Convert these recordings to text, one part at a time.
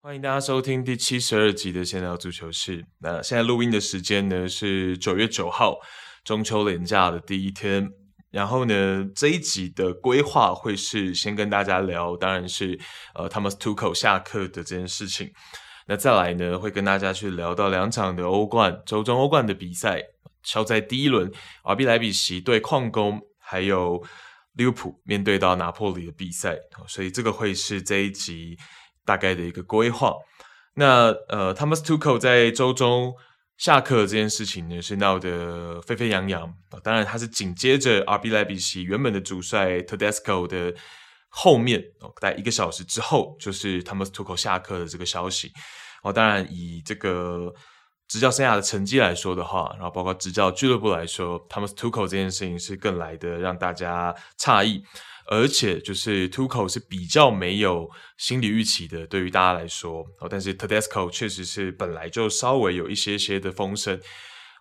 欢迎大家收听第七十二集的《闲聊足球室》。那现在录音的时间呢是九月九号，中秋连假的第一天。然后呢，这一集的规划会是先跟大家聊，当然是呃，Thomas Tuchel 下课的这件事情。那再来呢，会跟大家去聊到两场的欧冠，周中欧冠的比赛，超在第一轮，RB 莱比锡对矿工，还有利物浦面对到拿破里的比赛。所以这个会是这一集。大概的一个规划。那呃，Thomas Tuchel 在周中下课这件事情呢，是闹得沸沸扬扬。当然，他是紧接着 RB 莱比锡原本的主帅 Tedesco 的后面，大概一个小时之后，就是 Thomas Tuchel 下课的这个消息。哦，当然以这个执教生涯的成绩来说的话，然后包括执教俱乐部来说，Thomas Tuchel 这件事情是更来的让大家诧异。而且就是 Tuchel 是比较没有心理预期的，对于大家来说哦。但是 Tedesco 确实是本来就稍微有一些些的风声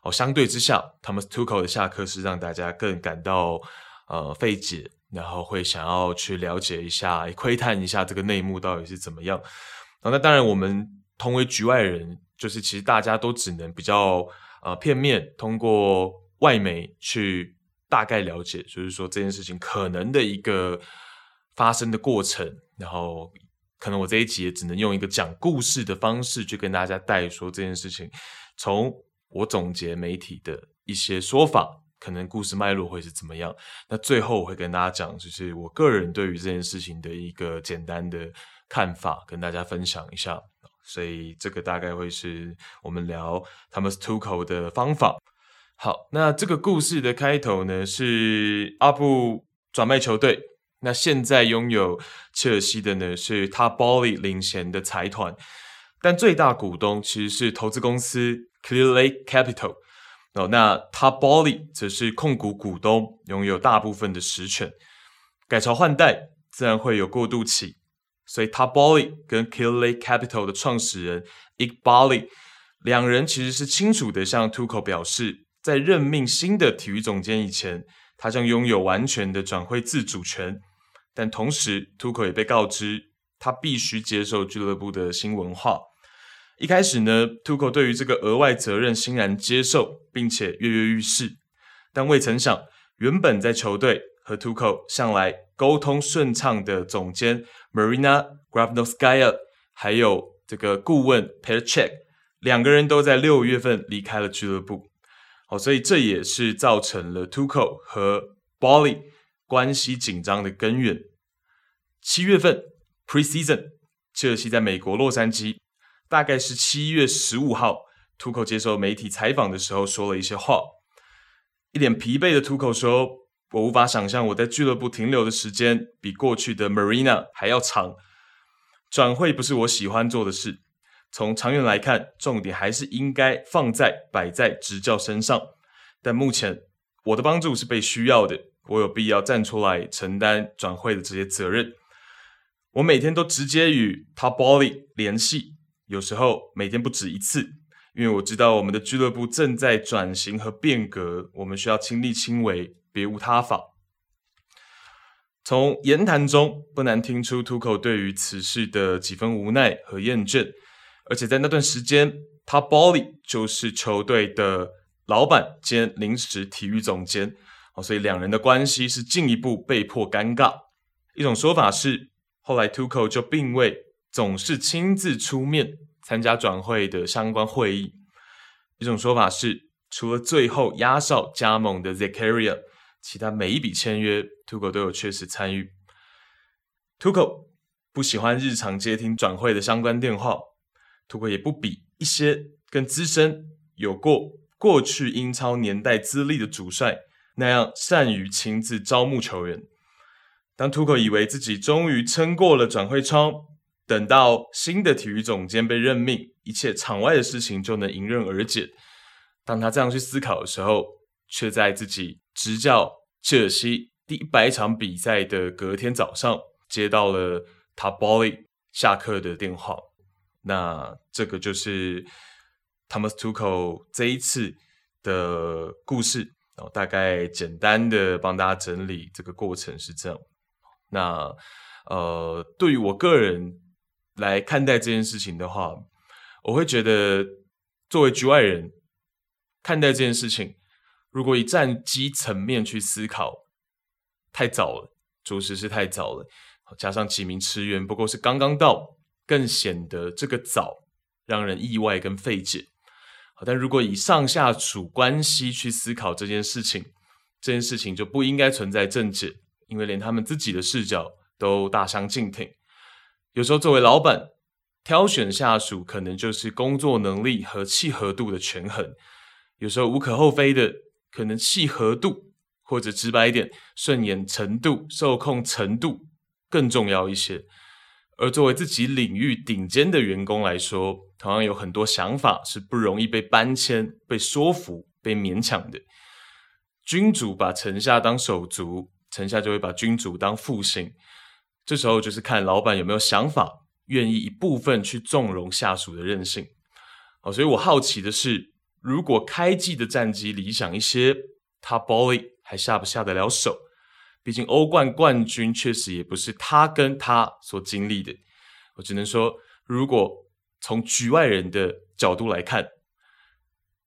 哦。相对之下，Thomas Tuchel 的下课是让大家更感到呃费解，然后会想要去了解一下、窥探一下这个内幕到底是怎么样。哦，那当然，我们同为局外人，就是其实大家都只能比较呃片面通过外媒去。大概了解，就是说这件事情可能的一个发生的过程，然后可能我这一集也只能用一个讲故事的方式去跟大家带说这件事情。从我总结媒体的一些说法，可能故事脉络会是怎么样。那最后我会跟大家讲，就是我个人对于这件事情的一个简单的看法，跟大家分享一下。所以这个大概会是我们聊 Thomas Tuchel 的方法。好，那这个故事的开头呢，是阿布转卖球队。那现在拥有切尔西的呢，是 Todd Boehly 领衔的财团，但最大股东其实是投资公司 Clear Lake Capital。哦，那 Todd Boehly 则是控股股东，拥有大部分的实权。改朝换代，自然会有过渡期，所以 Todd Boehly 跟 Clear Lake Capital 的创始人 Ike Boehly 两人其实是清楚地向 Tuchel 表示。在任命新的体育总监以前，他将拥有完全的转会自主权。但同时 Toco 也被告知，他必须接受俱乐部的新文化。一开始呢，Toco 对于这个额外责任欣然接受，并且跃跃欲试。但未曾想，原本在球队和 Toco 向来沟通顺畅的总监 Marina g r a v n o s k a y a 还有这个顾问 Petr Cech，两个人都在六月份离开了俱乐部。哦，所以这也是造成了 Tuchel 和 Bolly 关系紧张的根源。七月份 Pre-season，切尔西在美国洛杉矶，大概是七月十五号，Tuchel 接受媒体采访的时候说了一些话。一脸疲惫的 Tuchel 说：“我无法想象我在俱乐部停留的时间比过去的 Marina 还要长。转会不是我喜欢做的事。”从长远来看，重点还是应该放在摆在执教身上。但目前我的帮助是被需要的，我有必要站出来承担转会的这些责任。我每天都直接与 Todd Boehly 联系，有时候每天不止一次，因为我知道我们的俱乐部正在转型和变革，我们需要亲力亲为，别无他法。从言谈中不难听出 Tuchel 对于此事的几分无奈和厌倦。而且在那段时间他 Boehly 就是球队的老板兼临时体育总监，所以两人的关系是进一步被迫尴尬。一种说法是，后来 Tuco 就并未总是亲自出面参加转会的相关会议。一种说法是，除了最后压哨加盟的 Zakaria，其他每一笔签约 Tuco 都有确实参与。Tuco 不喜欢日常接听转会的相关电话。图克也不比一些更资深、有过过去英超年代资历的主帅那样善于亲自招募球员。当图克以为自己终于撑过了转会窗，等到新的体育总监被任命，一切场外的事情就能迎刃而解。当他这样去思考的时候，却在自己执教切尔西第一百场比赛的隔天早上，接到了 Todd Boehly 下课的电话。那这个就是 Thomas Tuchel 这一次的故事，然后大概简单的帮大家整理这个过程是这样。那呃，对于我个人来看待这件事情的话，我会觉得作为局外人看待这件事情，如果以战机层面去思考，太早了，着实是太早了。加上几名驰援不过是刚刚到，更显得这个早让人意外跟费解。好，但如果以上下属关系去思考这件事情，这件事情就不应该存在正解，因为连他们自己的视角都大相径庭。有时候作为老板，挑选下属可能就是工作能力和契合度的权衡。有时候无可厚非的，可能契合度或者直白一点，顺眼程度、受控程度。更重要一些，而作为自己领域顶尖的员工来说，同样有很多想法是不容易被搬迁、被说服、被勉强的。君主把臣下当手足，臣下就会把君主当腹心。这时候就是看老板有没有想法，愿意一部分去纵容下属的任性。好，所以我好奇的是，如果开季的战绩理想一些，他 Boehly 还下不下得了手？毕竟欧冠冠军确实也不是他跟他所经历的，我只能说，如果从局外人的角度来看，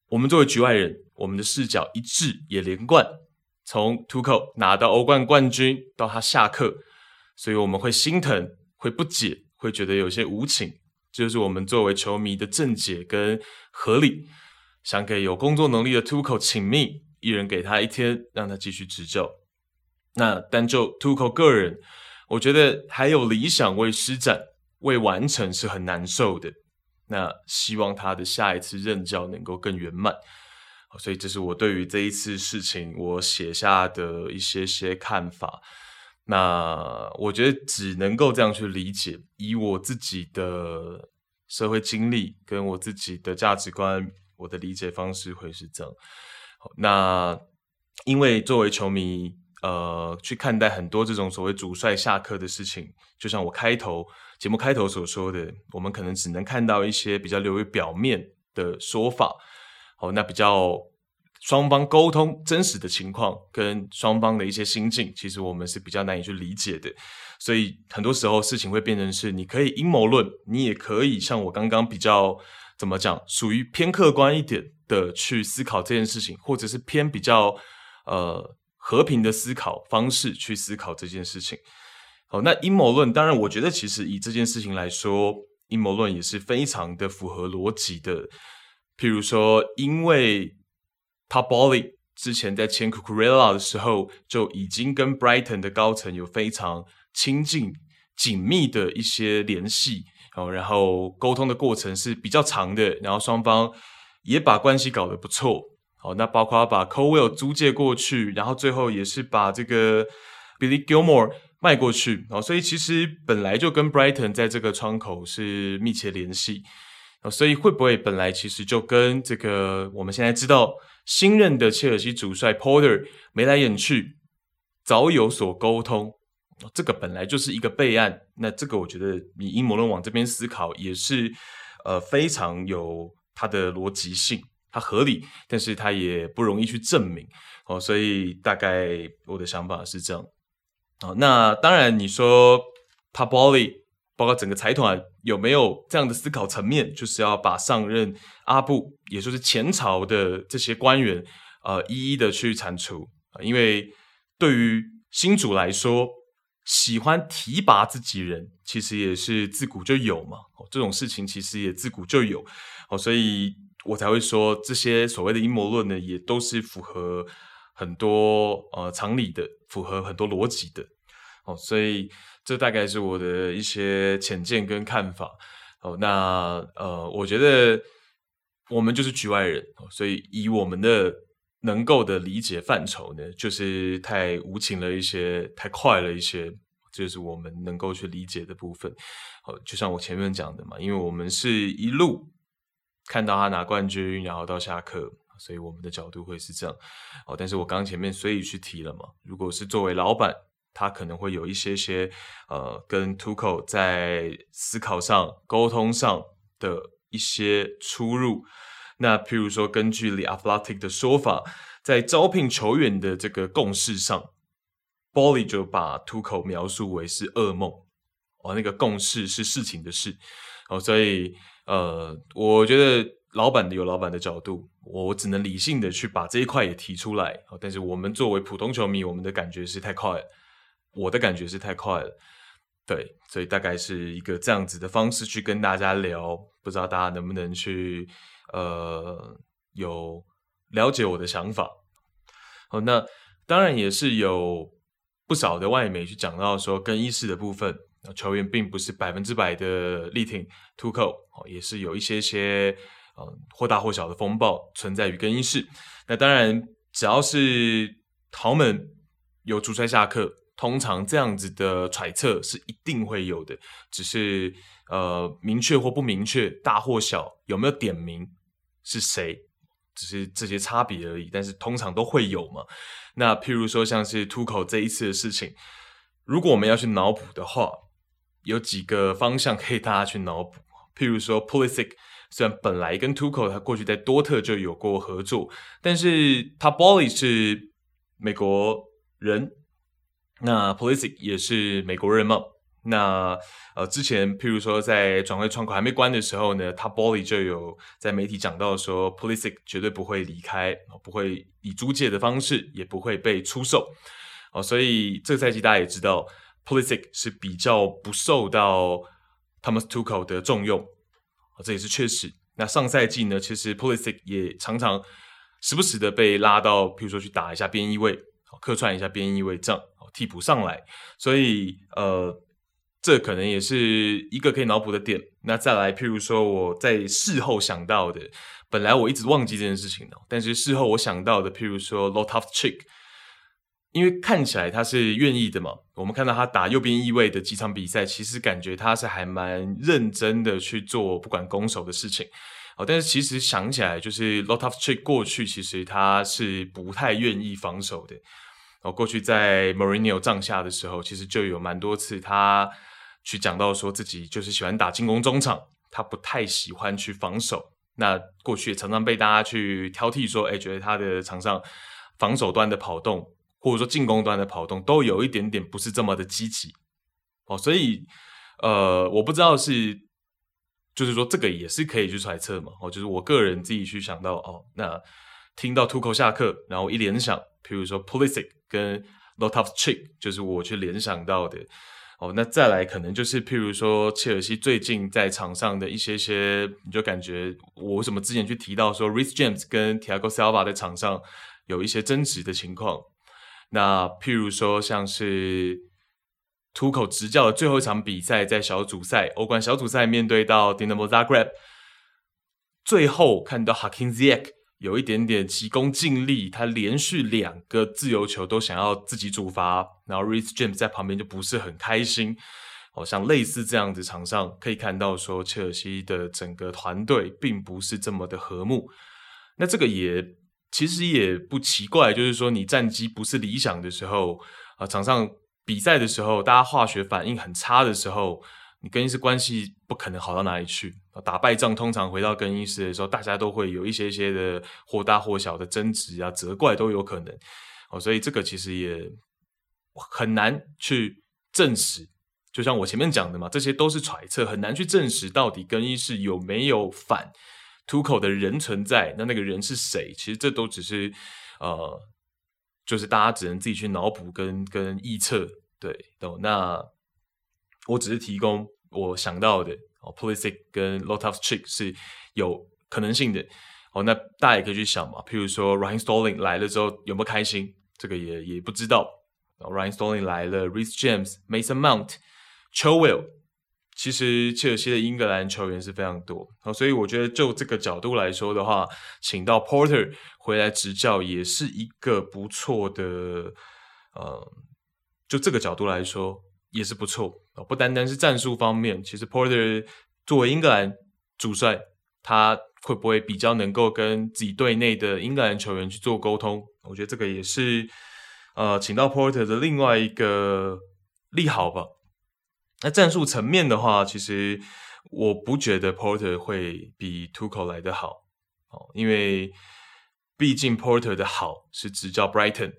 我们作为局外人，我们的视角一致也连贯。从 tuck 拿到欧冠冠军到他下课，所以我们会心疼，会不解，会觉得有些无情。这就是我们作为球迷的正解跟合理。想给有工作能力的 Tuchel 请命，一人给他一天，让他继续执教。那单就 Tuco 个人，我觉得还有理想未施展、未完成是很难受的。那希望他的下一次任教能够更圆满。所以这是我对于这一次事情我写下的一些些看法。那我觉得只能够这样去理解，以我自己的社会经历跟我自己的价值观，我的理解方式会是这样。那因为作为球迷。呃，去看待很多这种所谓主帅下课的事情，就像我开头节目开头所说的，我们可能只能看到一些比较流于表面的说法。好，那比较双方沟通真实的情况跟双方的一些心境，其实我们是比较难以去理解的。所以很多时候事情会变成是，你可以阴谋论，你也可以像我刚刚比较怎么讲，属于偏客观一点的去思考这件事情，或者是偏比较呃。和平的思考方式去思考这件事情。好，那阴谋论，当然，我觉得其实以这件事情来说，阴谋论也是非常的符合逻辑的。譬如说，因为 t o p o l i 之前在签 c u c u r e l a 的时候，就已经跟 Brighton 的高层有非常亲近、紧密的一些联系，哦，然后沟通的过程是比较长的，然后双方也把关系搞得不错。哦，那包括把 Colwill 租借过去，然后最后也是把这个 Billy Gilmore 卖过去。哦，所以其实本来就跟 Brighton 在这个窗口是密切联系。哦，所以会不会本来其实就跟这个我们现在知道新任的切尔西主帅 Porter 眉来眼去，早有所沟通？这个本来就是一个备案。那这个我觉得以阴谋论往这边思考也是呃非常有它的逻辑性。它合理，但是它也不容易去证明哦，所以大概我的想法是这样。哦，那当然你说 Todd Boehly 包括整个财团有没有这样的思考层面，就是要把上任阿布，也就是前朝的这些官员，呃，一一的去铲除。因为对于新主来说，喜欢提拔自己人，其实也是自古就有嘛。哦，这种事情其实也自古就有。哦，所以。我才会说这些所谓的阴谋论呢，也都是符合很多呃常理的，符合很多逻辑的哦。所以这大概是我的一些浅见跟看法哦。那呃，我觉得我们就是局外人，所以以我们的能够的理解范畴呢，就是太无情了一些，太快了一些，这是我们能够去理解的部分。哦，就像我前面讲的嘛，因为我们是一路。看到他拿冠军，然后到下课，所以我们的角度会是这样。哦，但是我刚前面所以去提了嘛，如果是作为老板，他可能会有一些些呃，跟 Tuchel 在思考上、沟通上的一些出入。那譬如说，根据 The Athletic 的说法，在招聘球员的这个共识上，Bolly 就把 Tuchel 描述为是噩梦。哦，那个共识是事情的事。哦，所以呃，我觉得老板有老板的角度，我只能理性的去把这一块也提出来。但是我们作为普通球迷，我们的感觉是太快了，我的感觉是太快了。对，所以大概是一个这样子的方式去跟大家聊，不知道大家能不能去呃有了解我的想法。好，那当然也是有不少的外媒去讲到说更衣室的部分，球员并不是百分之百的力挺 Tuchel，也是有一些些呃或大或小的风暴存在于更衣室。那当然，只要是豪门有主帅下课。通常这样子的揣测是一定会有的，只是呃明确或不明确，大或小，有没有点名是谁，只是这些差别而已。但是通常都会有嘛。那譬如说像是 Tuchel 这一次的事情，如果我们要去脑补的话，有几个方向可以大家去脑补。譬如说 Pulisic 虽然本来跟 Tuchel 他过去在多特就有过合作，但是他 Bolly 是美国人。那 Polisic 也是美国人嘛？那呃，之前譬如说在转会窗口还没关的时候呢，他 Bolly 就有在媒体讲到说，Polisic 绝对不会离开，不会以租借的方式，也不会被出售。哦，所以这个赛季大家也知道，Pulisic 是比较不受到 Thomas Tuchel 的重用，这也是确实。那上赛季呢，其实 Pulisic 也常常时不时的被拉到，譬如说去打一下边翼位，客串一下边翼位这样。替补上来，所以呃，这可能也是一个可以脑补的点。那再来，譬如说我在事后想到的，本来我一直忘记这件事情的，但是事后我想到的，譬如说 Loftus-Cheek，因为看起来他是愿意的嘛。我们看到他打右边翼位的几场比赛，其实感觉他是还蛮认真的去做不管攻守的事情。哦，但是其实想起来，就是 Loftus-Cheek 过去其实他是不太愿意防守的。哦，过去在 Mourinho 帐下的时候，其实就有蛮多次他去讲到说自己就是喜欢打进攻中场，他不太喜欢去防守。那过去也常常被大家去挑剔说，哎，觉得他的场上防守端的跑动，或者说进攻端的跑动，都有一点点不是这么的积极。哦，所以呃，我不知道是，就是说这个也是可以去揣测嘛。哦，就是我个人自己去想到，哦，那听到 Tuchel 下课，然后一联想。譬如说 Polisic 跟 lot of trick 就是我去联想到的哦，那再来可能就是譬如说切尔西最近在场上的一些些，你就感觉我为什么之前去提到说 Reece James 跟 Tiago Silva 在场上有一些争执的情况，那譬如说像是 Tuchel 执教的最后一场比赛，在小组赛欧冠小组赛面对到 Dinamo Zagreb，最后看到 Hakim z i e k 有一点点急功近利，他连续两个自由球都想要自己主罚，然后 Reece James 在旁边就不是很开心。哦，像类似这样子场上可以看到说，切尔西的整个团队并不是这么的和睦。那这个也其实也不奇怪，就是说你战绩不是理想的时候啊，场上比赛的时候，大家化学反应很差的时候。你更衣室关系不可能好到哪里去。打败仗通常回到更衣室的时候，大家都会有一些些的或大或小的争执啊、责怪都有可能。哦，所以这个其实也很难去证实。就像我前面讲的嘛，这些都是揣测，很难去证实到底更衣室有没有反 Tuchel 的人存在。那那个人是谁？其实这都只是呃，就是大家只能自己去脑补跟跟臆测。对，懂那。我只是提供我想到的哦，Polisic 跟 Loftus-Cheek 是有可能性的哦。那大家也可以去想嘛，譬如说 Raheem Sterling 来了之后有没有开心，这个也也不知道。Raheem Sterling 来了，Reece James、Mason Mount、Chilwell，其实切尔西的英格兰球员是非常多，所以我觉得就这个角度来说的话，请到 Porter 回来执教也是一个不错的，呃，就这个角度来说。也是不错哦，不单单是战术方面，其实 Porter 作为英格兰主帅，他会不会比较能够跟自己队内的英格兰球员去做沟通？我觉得这个也是呃，请到 Porter 的另外一个利好吧。那战术层面的话，其实我不觉得 Porter 会比 Tuchel 来得好哦，因为毕竟 Porter 的好是执教 Brighton，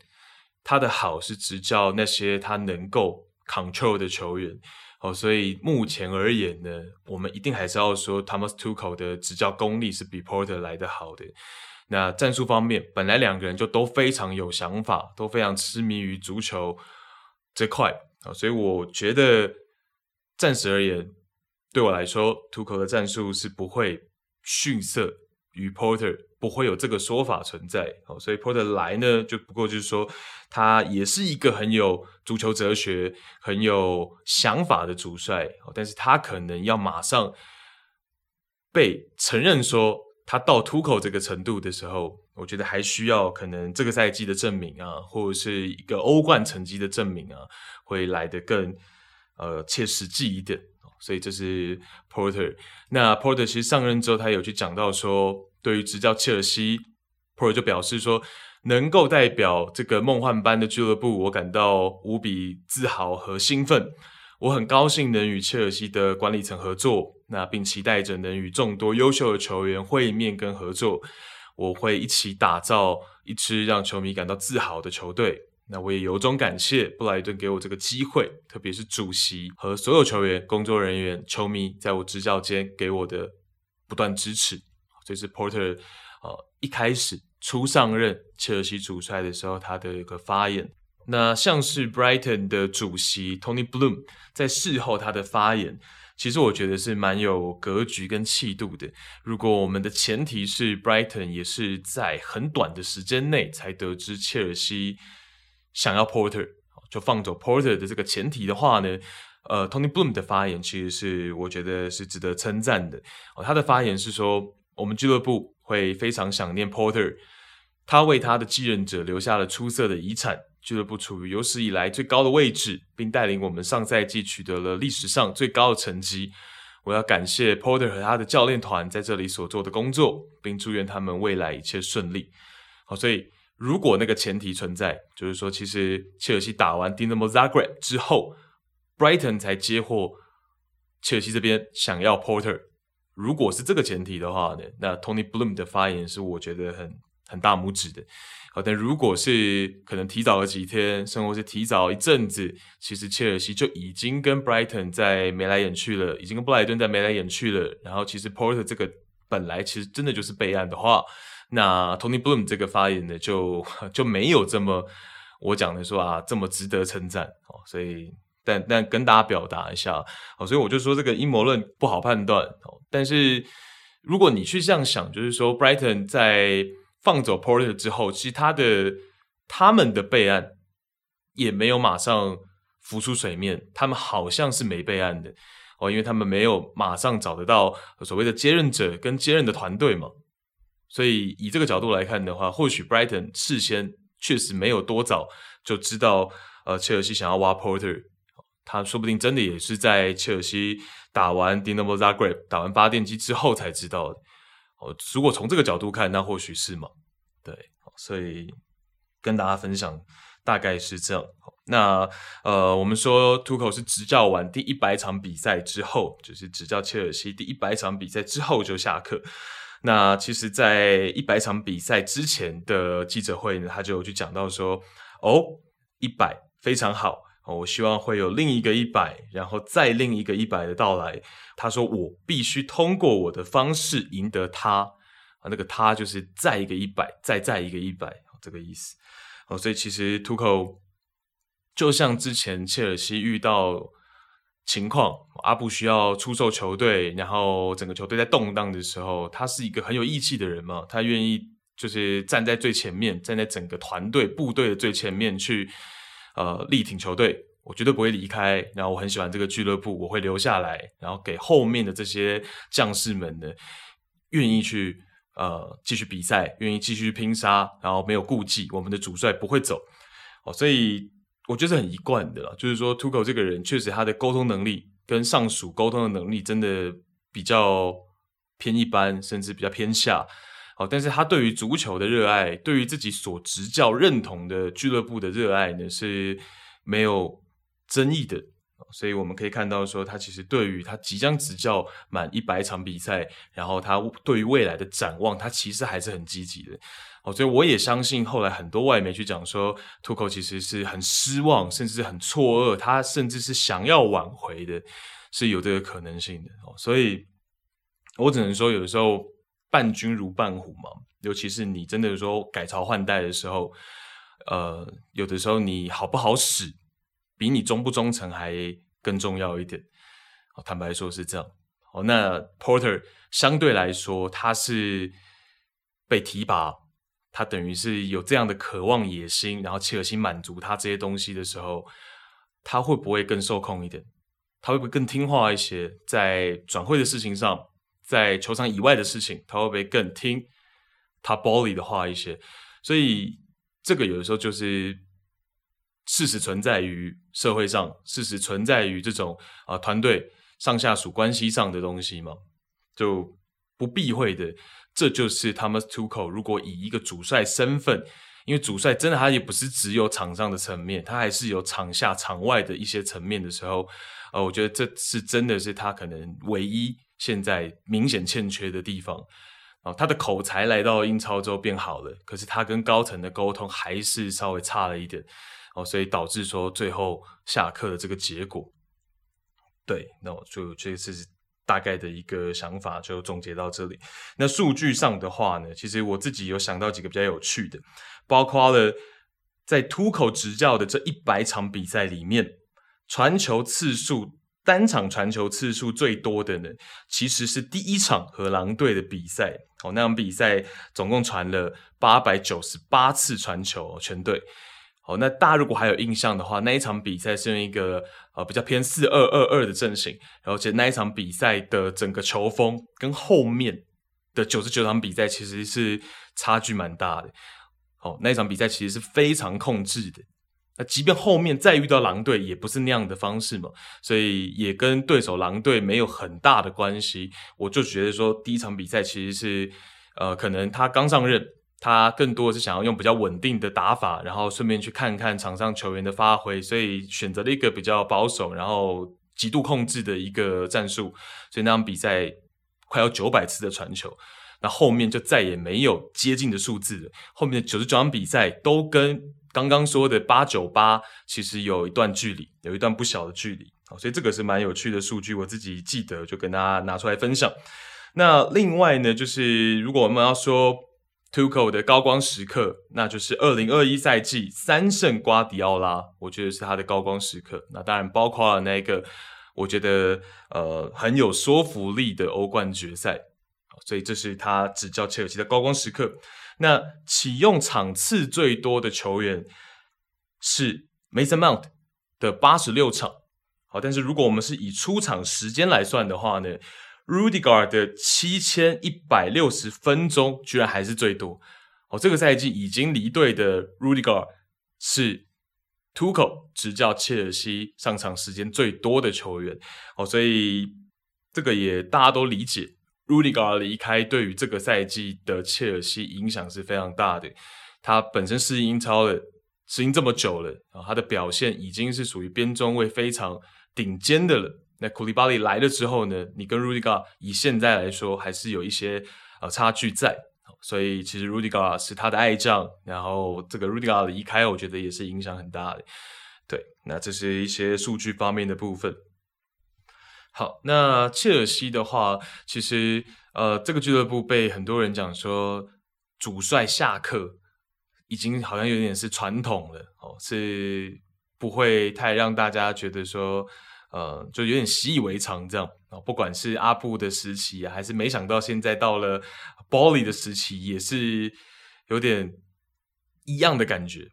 他的好是执教那些他能够 control 的球员哦，所以目前而言呢，我们一定还是要说 Thomas Tuchel 的执教功力是比 Porter 来得好的。那战术方面，本来两个人就都非常有想法，都非常痴迷于足球这块啊，所以我觉得暂时而言，对我来说，Tuchel 的战术是不会逊色于 Porter，不会有这个说法存在。所以 Porter 来呢，就不过就是说，他也是一个很有足球哲学、很有想法的主帅，但是他可能要马上被承认说。他到 Tuchel 这个程度的时候，我觉得还需要可能这个赛季的证明啊，或者是一个欧冠成绩的证明啊，会来得更呃切实际一点。所以这是 Porter。那 Porter 其实上任之后，他有去讲到说，对于执教切尔西，Porter 就表示说，能够代表这个梦幻般的俱乐部，我感到无比自豪和兴奋。我很高兴能与切尔西的管理层合作。那并期待着能与众多优秀的球员会面跟合作，我会一起打造一支让球迷感到自豪的球队。那我也由衷感谢布莱顿给我这个机会，特别是主席和所有球员、工作人员、球迷，在我执教间给我的不断支持。这是 Porter 呃一开始初上任切尔西主帅的时候他的一个发言。那像是 Brighton 的主席 Tony Bloom 在事后他的发言。其实我觉得是蛮有格局跟气度的。如果我们的前提是 Brighton 也是在很短的时间内才得知切尔西想要 Porter，就放走 Porter 的这个前提的话呢，呃，Tony Bloom 的发言其实是我觉得是值得称赞的。哦，他的发言是说，我们俱乐部会非常想念 Porter，他为他的继任者留下了出色的遗产。俱乐部处于有史以来最高的位置，并带领我们上赛季取得了历史上最高的成绩。我要感谢 Porter 和他的教练团在这里所做的工作，并祝愿他们未来一切顺利。好，所以如果那个前提存在，就是说，其实切尔西打完 Dinamo Zagreb 之后，Brighton 才接获切尔西这边想要 Porter。如果是这个前提的话呢，那 Tony Bloom 的发言是我觉得很很大拇指的。好，但如果是可能提早了几天，甚至是提早一阵子，其实切尔西就已经跟 Brighton 在眉来眼去了，已经跟布莱顿在眉来眼去了。然后，其实 Porter 这个本来其实真的就是备案的话，那 Tony Bloom 这个发言呢，就就没有这么我讲的说啊这么值得称赞哦。所以，但但跟大家表达一下哦，所以我就说这个阴谋论不好判断哦。但是如果你去这样想，就是说 Brighton 在放走 Porter 之后，其他的他们的备案也没有马上浮出水面，他们好像是没备案的哦，因为他们没有马上找得到所谓的接任者跟接任的团队嘛，所以以这个角度来看的话，或许 Brighton 事先确实没有多早就知道，呃，切尔西想要挖 Porter，他说不定真的也是在切尔西打完 Dinamo Zagreb 打完发电机之后才知道的。哦，如果从这个角度看，那或许是嘛，对，所以跟大家分享大概是这样。那呃，我们说 Tuchel 是执教完第一百场比赛之后，就是执教切尔西第一百场比赛之后就下课。那其实，在一百场比赛之前的记者会呢，他就去讲到说，哦，一百非常好。我希望会有另一个一百，然后再另一个一百的到来。他说：“我必须通过我的方式赢得他啊，那个他就是再一个一百，再再一个一百，这个意思。哦，所以其实 Tuchel 就像之前切尔西遇到情况，阿布需要出售球队，然后整个球队在动荡的时候，他是一个很有义气的人嘛，他愿意就是站在最前面，站在整个团队部队的最前面去。”呃，力挺球队，我绝对不会离开。然后我很喜欢这个俱乐部，我会留下来。然后给后面的这些将士们呢，愿意去呃继续比赛，愿意继续拼杀，然后没有顾忌，我们的主帅不会走。哦，所以我觉得是很一贯的啦，就是说，Tuchel 这个人确实他的沟通能力跟上属沟通的能力真的比较偏一般，甚至比较偏下。好，但是他对于足球的热爱，对于自己所执教认同的俱乐部的热爱呢，是没有争议的。所以我们可以看到说，他其实对于他即将执教满一百场比赛，然后他对于未来的展望，他其实还是很积极的。哦，所以我也相信后来很多外媒去讲说，Tuchel 其实是很失望，甚至很错愕，他甚至是想要挽回的，是有这个可能性的。哦，所以我只能说，有的时候伴君如伴虎嘛，尤其是你真的说改朝换代的时候，呃，有的时候你好不好使，比你忠不忠诚还更重要一点。哦，坦白说是这样。哦，那 Porter 相对来说，他是被提拔。他等于是有这样的渴望、野心，然后切尔西满足他这些东西的时候，他会不会更受控一点？他会不会更听话一些？在转会的事情上，在球场以外的事情，他会不会更听他 body 的话一些？所以这个有的时候就是事实存在于社会上，事实存在于这种啊、团队上下属关系上的东西嘛，就不避讳的。这就是 Thomas Tuchel 如果以一个主帅身份，因为主帅真的他也不是只有场上的层面，他还是有场下场外的一些层面的时候，呃，我觉得这是真的是他可能唯一现在明显欠缺的地方。哦，他的口才来到英超之后变好了，可是他跟高层的沟通还是稍微差了一点，哦，所以导致说最后下课的这个结果。对，那我就这次。大概的一个想法就总结到这里。那数据上的话呢，其实我自己有想到几个比较有趣的，包括了在 Tuchel 执教的这一百场比赛里面，传球次数单场传球次数最多的呢，其实是第一场和狼队的比赛。哦，那场比赛总共传了八百九十八次传球，全队。哦，那大家如果还有印象的话，那一场比赛是用一个呃比较偏四二二二的阵型，而且那一场比赛的整个球风跟后面的九十九场比赛其实是差距蛮大的。哦，那一场比赛其实是非常控制的。那即便后面再遇到狼队，也不是那样的方式嘛，所以也跟对手狼队没有很大的关系。我就觉得说，第一场比赛其实是呃，可能他刚上任。他更多的是想要用比较稳定的打法，然后顺便去看看场上球员的发挥，所以选择了一个比较保守，然后极度控制的一个战术。所以那场比赛快要九百次的传球，那后面就再也没有接近的数字了。后面的九十九场比赛都跟刚刚说的八九八其实有一段距离，有一段不小的距离。好，所以这个是蛮有趣的数据，我自己记得就跟大家拿出来分享。那另外呢，就是如果我们要说。Tuchel 的高光时刻，那就是二零二一赛季三胜瓜迪奥拉，我觉得是他的高光时刻。那当然包括了那个我觉得呃很有说服力的欧冠决赛，所以这是他执教切尔西的高光时刻。那启用场次最多的球员是 Mason Mount 的八十六场，好，但是如果我们是以出场时间来算的话呢？Rudiger 的七千一百六十分钟居然还是最多哦！这个赛季已经离队的 Rudiger 是 Tuco 执教切尔西上场时间最多的球员哦，所以这个也大家都理解，Rudiger 离开对于这个赛季的切尔西影响是非常大的。他本身适应英超了，适应这么久了啊，他的表现已经是属于边中卫非常顶尖的了。那库利巴利来了之后呢，你跟 Rudy g a 以现在来说还是有一些呃差距在，所以其实 Rudy g a 是他的爱将，然后这个 Rudy g a 的离开，我觉得也是影响很大的。对，那这是一些数据方面的部分。好，那切尔西的话，其实呃这个俱乐部被很多人讲说主帅下课已经好像有点是传统了哦，是不会太让大家觉得说。呃，就有点习以为常这样啊。不管是阿布的时期啊，还是没想到现在到了 Bolly 的时期，也是有点一样的感觉。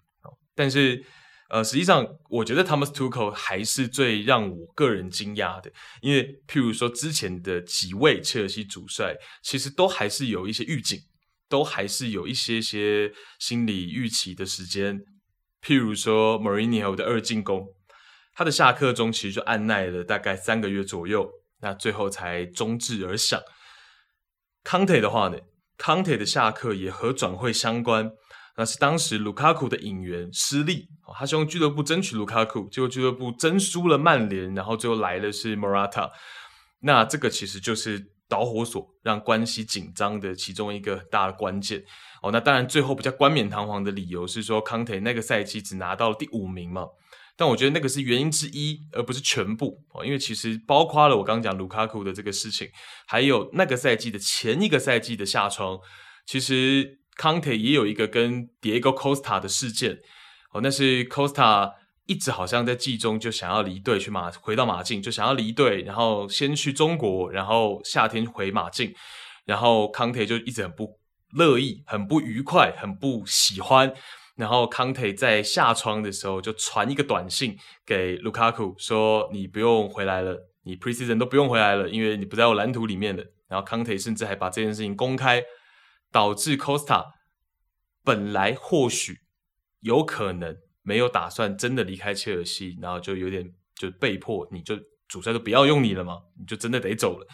但是，呃，实际上我觉得 Thomas Tuchel 还是最让我个人惊讶的，因为譬如说之前的几位切尔西主帅，其实都还是有一些预警，都还是有一些些心理预期的时间。譬如说 Mourinho 的二进攻。他的下课钟其实就按耐了大概三个月左右，那最后才终至而响。康特的话呢，康特的下课也和转会相关，那是当时卢卡库的引援失利，他希望俱乐部争取卢卡库，结果俱乐部争输了曼联，然后最后来的是 Morata。那这个其实就是导火索，让关系紧张的其中一个大的关键。哦，那当然最后比较冠冕堂皇的理由是说，康特那个赛季只拿到了第五名嘛。但我觉得那个是原因之一，而不是全部哦。因为其实包括了我刚讲卢卡库的这个事情，还有那个赛季的前一个赛季的夏窗，其实。康特也有一个跟 Diego Costa 的事件哦，那是 Costa 一直好像在季中就想要离队去马回到马竞，就想要离队，然后先去中国，然后夏天回马竞，然后康特就一直很不乐意，很不愉快，很不喜欢。然后康特在下窗的时候就传一个短信给卢卡库说：“你不用回来了，你 Preseason 都不用回来了，因为你不在我蓝图里面了。”然后康特甚至还把这件事情公开。导致 Costa 本来或许有可能没有打算真的离开切尔西，然后就有点就被迫，你就主帅都不要用你了嘛，你就真的得走了，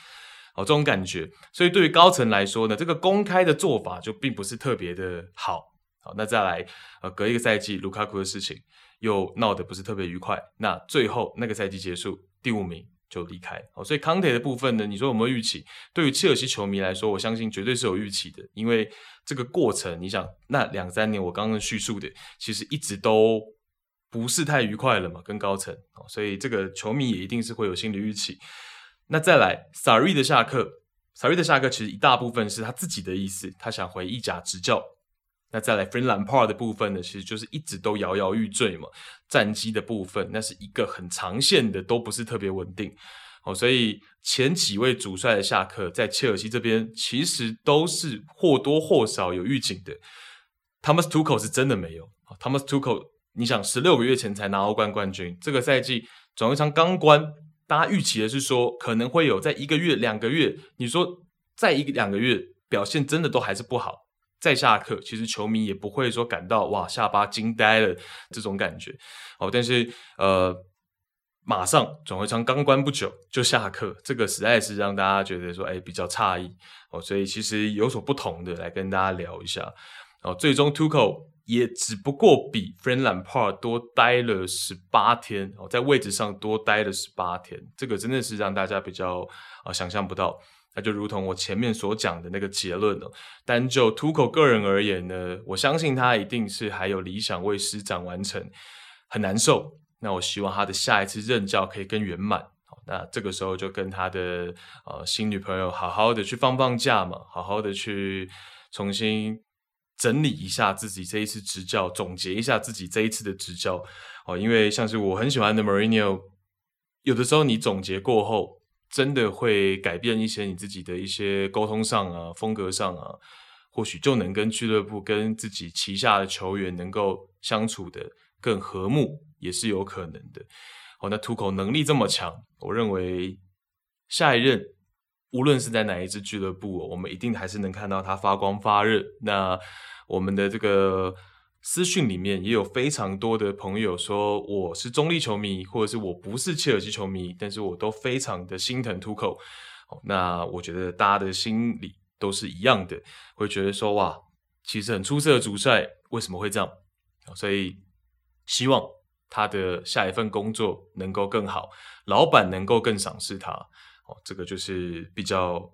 哦，这种感觉。所以对于高层来说呢，这个公开的做法就并不是特别的好。好，那再来，呃，隔一个赛季卢卡库的事情又闹得不是特别愉快，那最后那个赛季结束第五名。就离开哦，所以康特的部分呢，你说有没有预期？对于切尔西球迷来说，我相信绝对是有预期的，因为这个过程，你想那两三年我刚刚叙述的，其实一直都不是太愉快了嘛，跟高层哦，所以这个球迷也一定是会有心理预期。那再来，Sarri 的下课，Sarri 的下课其实一大部分是他自己的意思，他想回意甲执教。那再来，Frank Lampard 的部分呢，其实就是一直都摇摇欲坠嘛。战机的部分，那是一个很长线的，都不是特别稳定。哦，所以前几位主帅的下课，在切尔西这边其实都是或多或少有预警的。Thomas Tuchel 是真的没有。Thomas Tuchel，你想十六个月前才拿欧冠冠军，这个赛季转会窗刚关，大家预期的是说可能会有在一个月、两个月，你说在一个两个月表现真的都还是不好。再下课，其实球迷也不会说感到哇下巴惊呆了这种感觉哦。但是呃，马上转会窗刚关不久就下课，这个实在是让大家觉得说哎比较诧异哦。所以其实有所不同的来跟大家聊一下哦。最终 Tuco 也只不过比 Frank Lampard 多待了十八天哦，在位置上多待了十八天，这个真的是让大家比较啊、想象不到。那就如同我前面所讲的那个结论了。单就 Tuchel 个人而言呢，我相信他一定是还有理想未施展完成，很难受。那我希望他的下一次任教可以更圆满。那这个时候就跟他的呃新女朋友好好的去放放假嘛，好好的去重新整理一下自己这一次执教，总结一下自己这一次的执教。哦，因为像是我很喜欢的 Marino，有的时候你总结过后。真的会改变一些你自己的一些沟通上啊、风格上啊，或许就能跟俱乐部、跟自己旗下的球员能够相处得更和睦，也是有可能的。哦，那吐口能力这么强，我认为下一任无论是在哪一支俱乐部，我们一定还是能看到他发光发热。那我们的这个。私讯里面也有非常多的朋友说，我是中立球迷，或者是我不是切尔西球迷，但是我都非常的心疼图克。那我觉得大家的心里都是一样的，会觉得说哇，其实很出色的主帅，为什么会这样？所以希望他的下一份工作能够更好，老板能够更赏识他。哦，这个就是比较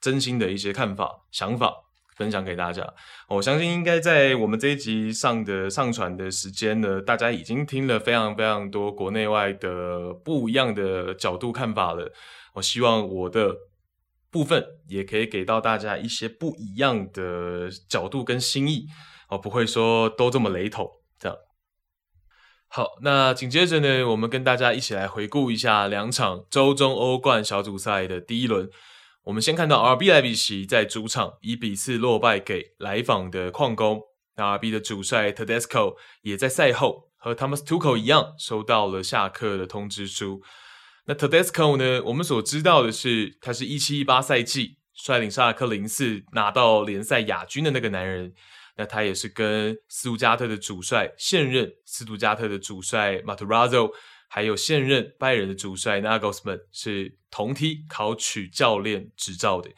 真心的一些看法、想法。分享给大家，我相信应该在我们这一集上的上传的时间呢，大家已经听了非常非常多国内外的不一样的角度看法了。我希望我的部分也可以给到大家一些不一样的角度跟心意，哦，不会说都这么雷同这样。好，那紧接着呢，我们跟大家一起来回顾一下两场周中欧冠小组赛的第一轮。我们先看到 RB 莱比锡在主场一比四落败给来访的矿工。那 RB 的主帅 Tedesco 也在赛后和 Thomas Tuchel 一样收到了下课的通知书。那 Tedesco 呢？我们所知道的是，他是一七一八赛季率领沙尔克零四拿到联赛亚军的那个男人。那他也是跟斯图加特的主帅现任斯图加特的主帅 Matarazzo 还有现任拜仁的主帅 Nagelsmann 是同梯考取教练执照的。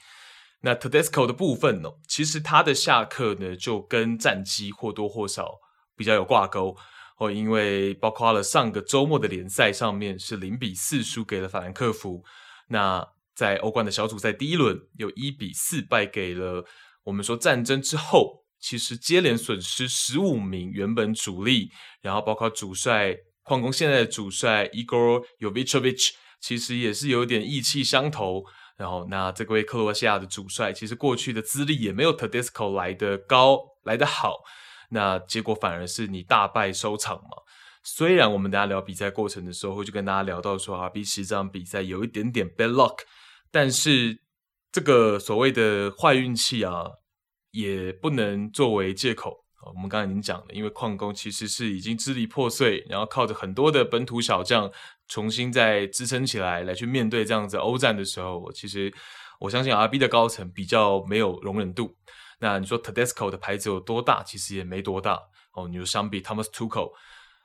那 Tedesco 的部分呢，其实他的下课呢就跟战绩或多或少比较有挂钩哦，因为包括了上个周末的联赛上面是零比四输给了法兰克福，那在欧冠的小组赛第一轮有一比四败给了我们说战争之后，其实接连损失十五名原本主力，然后包括主帅矿工现在的主帅 Igor y o v i c h o v i c h 其实也是有点意气相投。然后，那这位克罗西亚的主帅，其实过去的资历也没有 Tedesco 来得高，来得好。那结果反而是你大败收场嘛。虽然我们大家聊比赛过程的时候，会去跟大家聊到说，RB 这场比赛有一点点 bad luck，但是这个所谓的坏运气啊，也不能作为借口。我们刚才已经讲了，因为矿工其实是已经支离破碎，然后靠着很多的本土小将重新再支撑起来，来去面对这样子欧战的时候，其实我相信 RB 的高层比较没有容忍度。那你说 Tedesco 的牌子有多大？其实也没多大哦。你说相比 Thomas Tuchel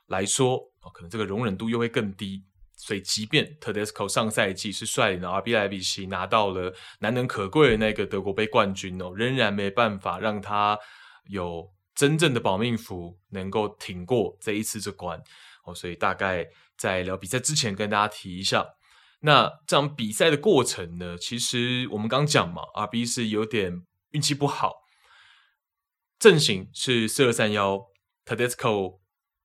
来说，哦，可能这个容忍度又会更低。所以，即便 Tedesco 上赛季是率领的 RB 莱比锡拿到了难能可贵的那个德国杯冠军哦，仍然没办法让他有。真正的保命符能够挺过这一次这关哦，所以大概在聊比赛之前跟大家提一下，那这场比赛的过程呢，其实我们刚讲嘛，RB 是有点运气不好，阵型是四二三幺，Tedesco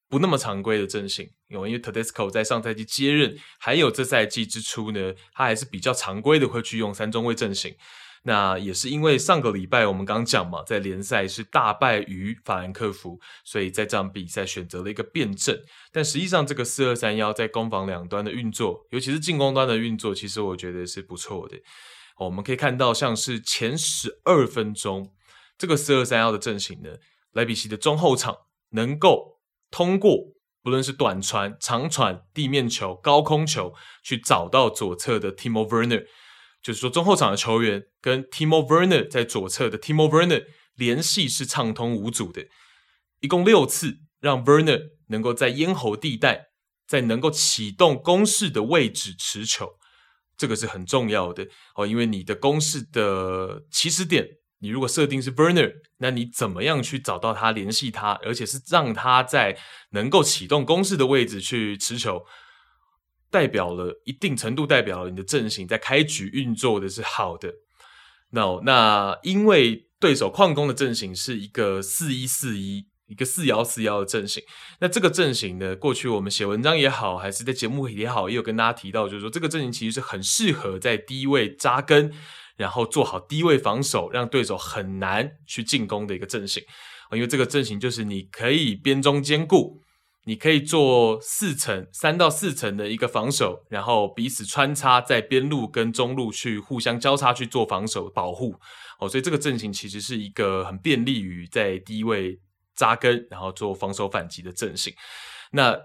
不那么常规的阵型，因为因为 Tedesco 在上赛季接任，还有这赛季之初呢，他还是比较常规的会去用三中卫阵型。那也是因为上个礼拜我们刚讲嘛，在联赛是大败于法兰克福，所以在这场比赛选择了一个变阵。但实际上，这个四二三幺在攻防两端的运作，尤其是进攻端的运作，其实我觉得是不错的。我们可以看到，像是前十二分钟，这个四二三幺的阵型呢，莱比锡的中后场能够通过不论是短传、长传、地面球、高空球，去找到左侧的 Timo Werner。就是说，中后场的球员跟 Timo Werner 在左侧的 Timo Werner 联系是畅通无阻的，一共六次让 Werner 能够在咽喉地带，在能够启动攻势的位置持球，这个是很重要的哦。因为你的攻势的起始点，你如果设定是 Werner，那你怎么样去找到他联系他，而且是让他在能够启动攻势的位置去持球。代表了一定程度，代表了你的阵型在开局运作的是好的。No, 那因为对手矿工的阵型是一个四一四一，一个四幺四幺的阵型。那这个阵型呢，过去我们写文章也好，还是在节目也好，也有跟大家提到，就是说这个阵型其实是很适合在低位扎根，然后做好低位防守，让对手很难去进攻的一个阵型。因为这个阵型就是你可以边中兼顾。你可以做四层、三到四层的一个防守，然后彼此穿插在边路跟中路去互相交叉去做防守保护哦，所以这个阵型其实是一个很便利于在低位扎根，然后做防守反击的阵型。那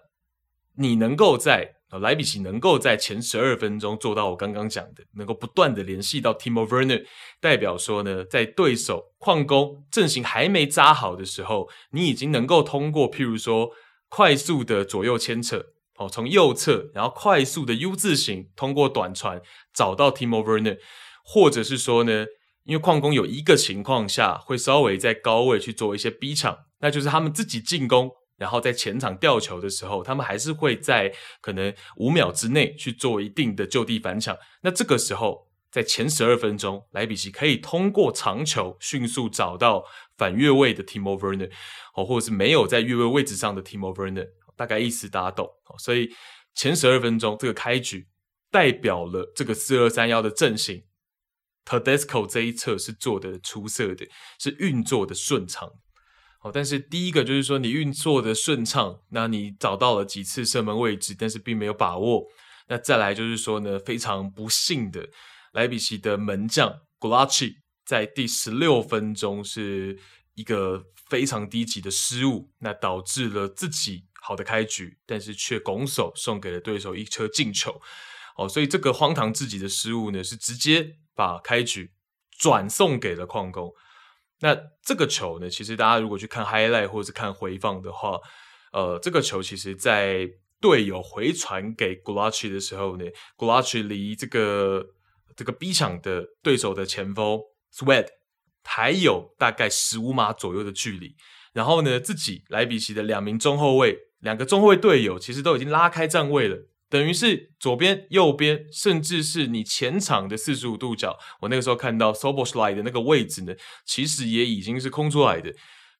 你能够在莱比锡能够在前十二分钟做到我刚刚讲的，能够不断的联系到 Timo Werner，代表说呢，在对手矿工阵型还没扎好的时候，你已经能够通过譬如说。快速的左右牵扯，哦，从右侧，然后快速的 U 字形通过短传找到 Timo Werner，或者是说呢，因为矿工有一个情况下会稍微在高位去做一些逼抢，那就是他们自己进攻，然后在前场吊球的时候，他们还是会在可能五秒之内去做一定的就地反抢，那这个时候。在前十二分钟，莱比锡可以通过长球迅速找到反越位的 Timo Werner，哦，或者是没有在越位位置上的 Timo Werner，大概意思大家懂。所以前十二分钟这个开局代表了这个四二三幺的阵型，Tedesco 这一侧是做的出色的，是运作的顺畅。哦，但是第一个就是说你运作的顺畅，那你找到了几次射门位置，但是并没有把握。那再来就是说呢，非常不幸的。莱比锡的门将 Golaci 在第十六分钟是一个非常低级的失误，那导致了自己好的开局，但是却拱手送给了对手一颗进球。哦，所以这个荒唐至极的失误呢，是直接把开局转送给了矿工。那这个球呢，其实大家如果去看 highlight 或者是看回放的话，呃，这个球其实在队友回传给 Golaci 的时候呢，Golaci 离这个。这个 B 场的对手的前锋 Sweat 还有大概十五码左右的距离。然后呢，自己莱比锡的两名中后卫，两个中后卫队友其实都已经拉开站位了，等于是左边、右边，甚至是你前场的四十五度角。我那个时候看到 Soboslai 的那个位置呢，其实也已经是空出来的，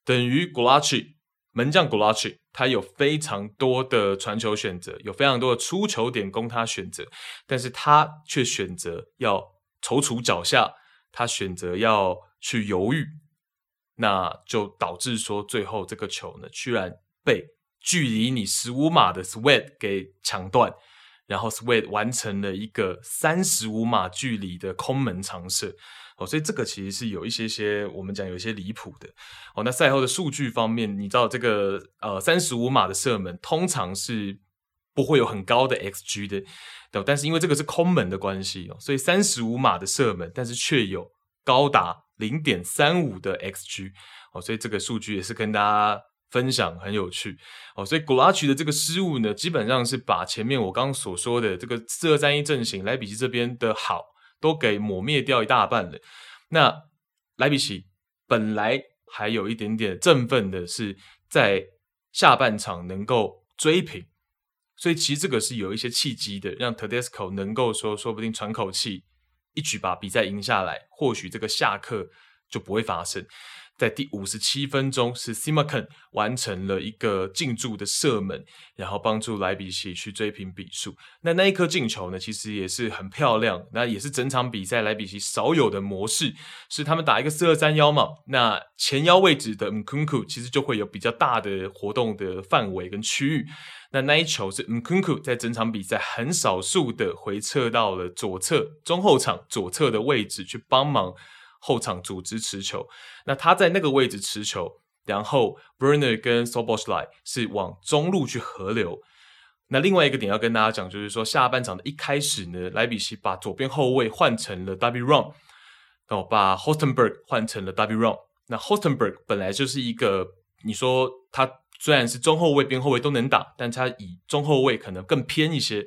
等于 Gulácsi 门将 Gulácsi 他有非常多的传球选择，有非常多的出球点供他选择，但是他却选择要踌躇脚下，他选择要去犹豫。那就导致说，最后这个球呢，居然被距离你十五码的 Sweat 给抢断，然后 Sweat 完成了一个三十五码距离的空门长射哦，所以这个其实是有一些些我们讲有一些离谱的哦。那赛后的数据方面，你知道这个呃三十五码的射门通常是不会有很高的 XG 的，但是因为这个是空门的关系哦，所以三十五码的射门，但是却有高达。零点三五的 xG 哦，所以这个数据也是跟大家分享，很有趣哦。所以古拉奇的这个失误呢，基本上是把前面我刚刚所说的这个四二三一阵型莱比锡这边的好都给抹灭掉一大半了。那莱比锡本来还有一点点振奋的是在下半场能够追平，所以其实这个是有一些契机的，让 Tedesco 能够说说不定喘口气。一举把比赛赢下来，或许这个下课就不会发生。在第五十七分钟，是 Simakan 完成了一个进驻的射门，然后帮助莱比锡去追平比数。那那一颗进球呢，其实也是很漂亮。那也是整场比赛莱比锡少有的模式，是他们打一个四二三幺嘛。那前腰位置的 Nkunku 其实就会有比较大的活动的范围跟区域。那那一球是 Nkunku 在整场比赛很少数的回撤到了左侧中后场左侧的位置去帮忙后场组织持球。那他在那个位置持球，然后 Werner 跟 sobosla 是往中路去合流。那另外一个点要跟大家讲，就是说下半场的一开始呢，莱比锡把左边后卫换成了 David Raum，哦，把 Holstenberg 换成了 David Raum。那 Holstenberg 本来就是一个，你说他。虽然是中后卫、边后卫都能打，但他以中后卫可能更偏一些。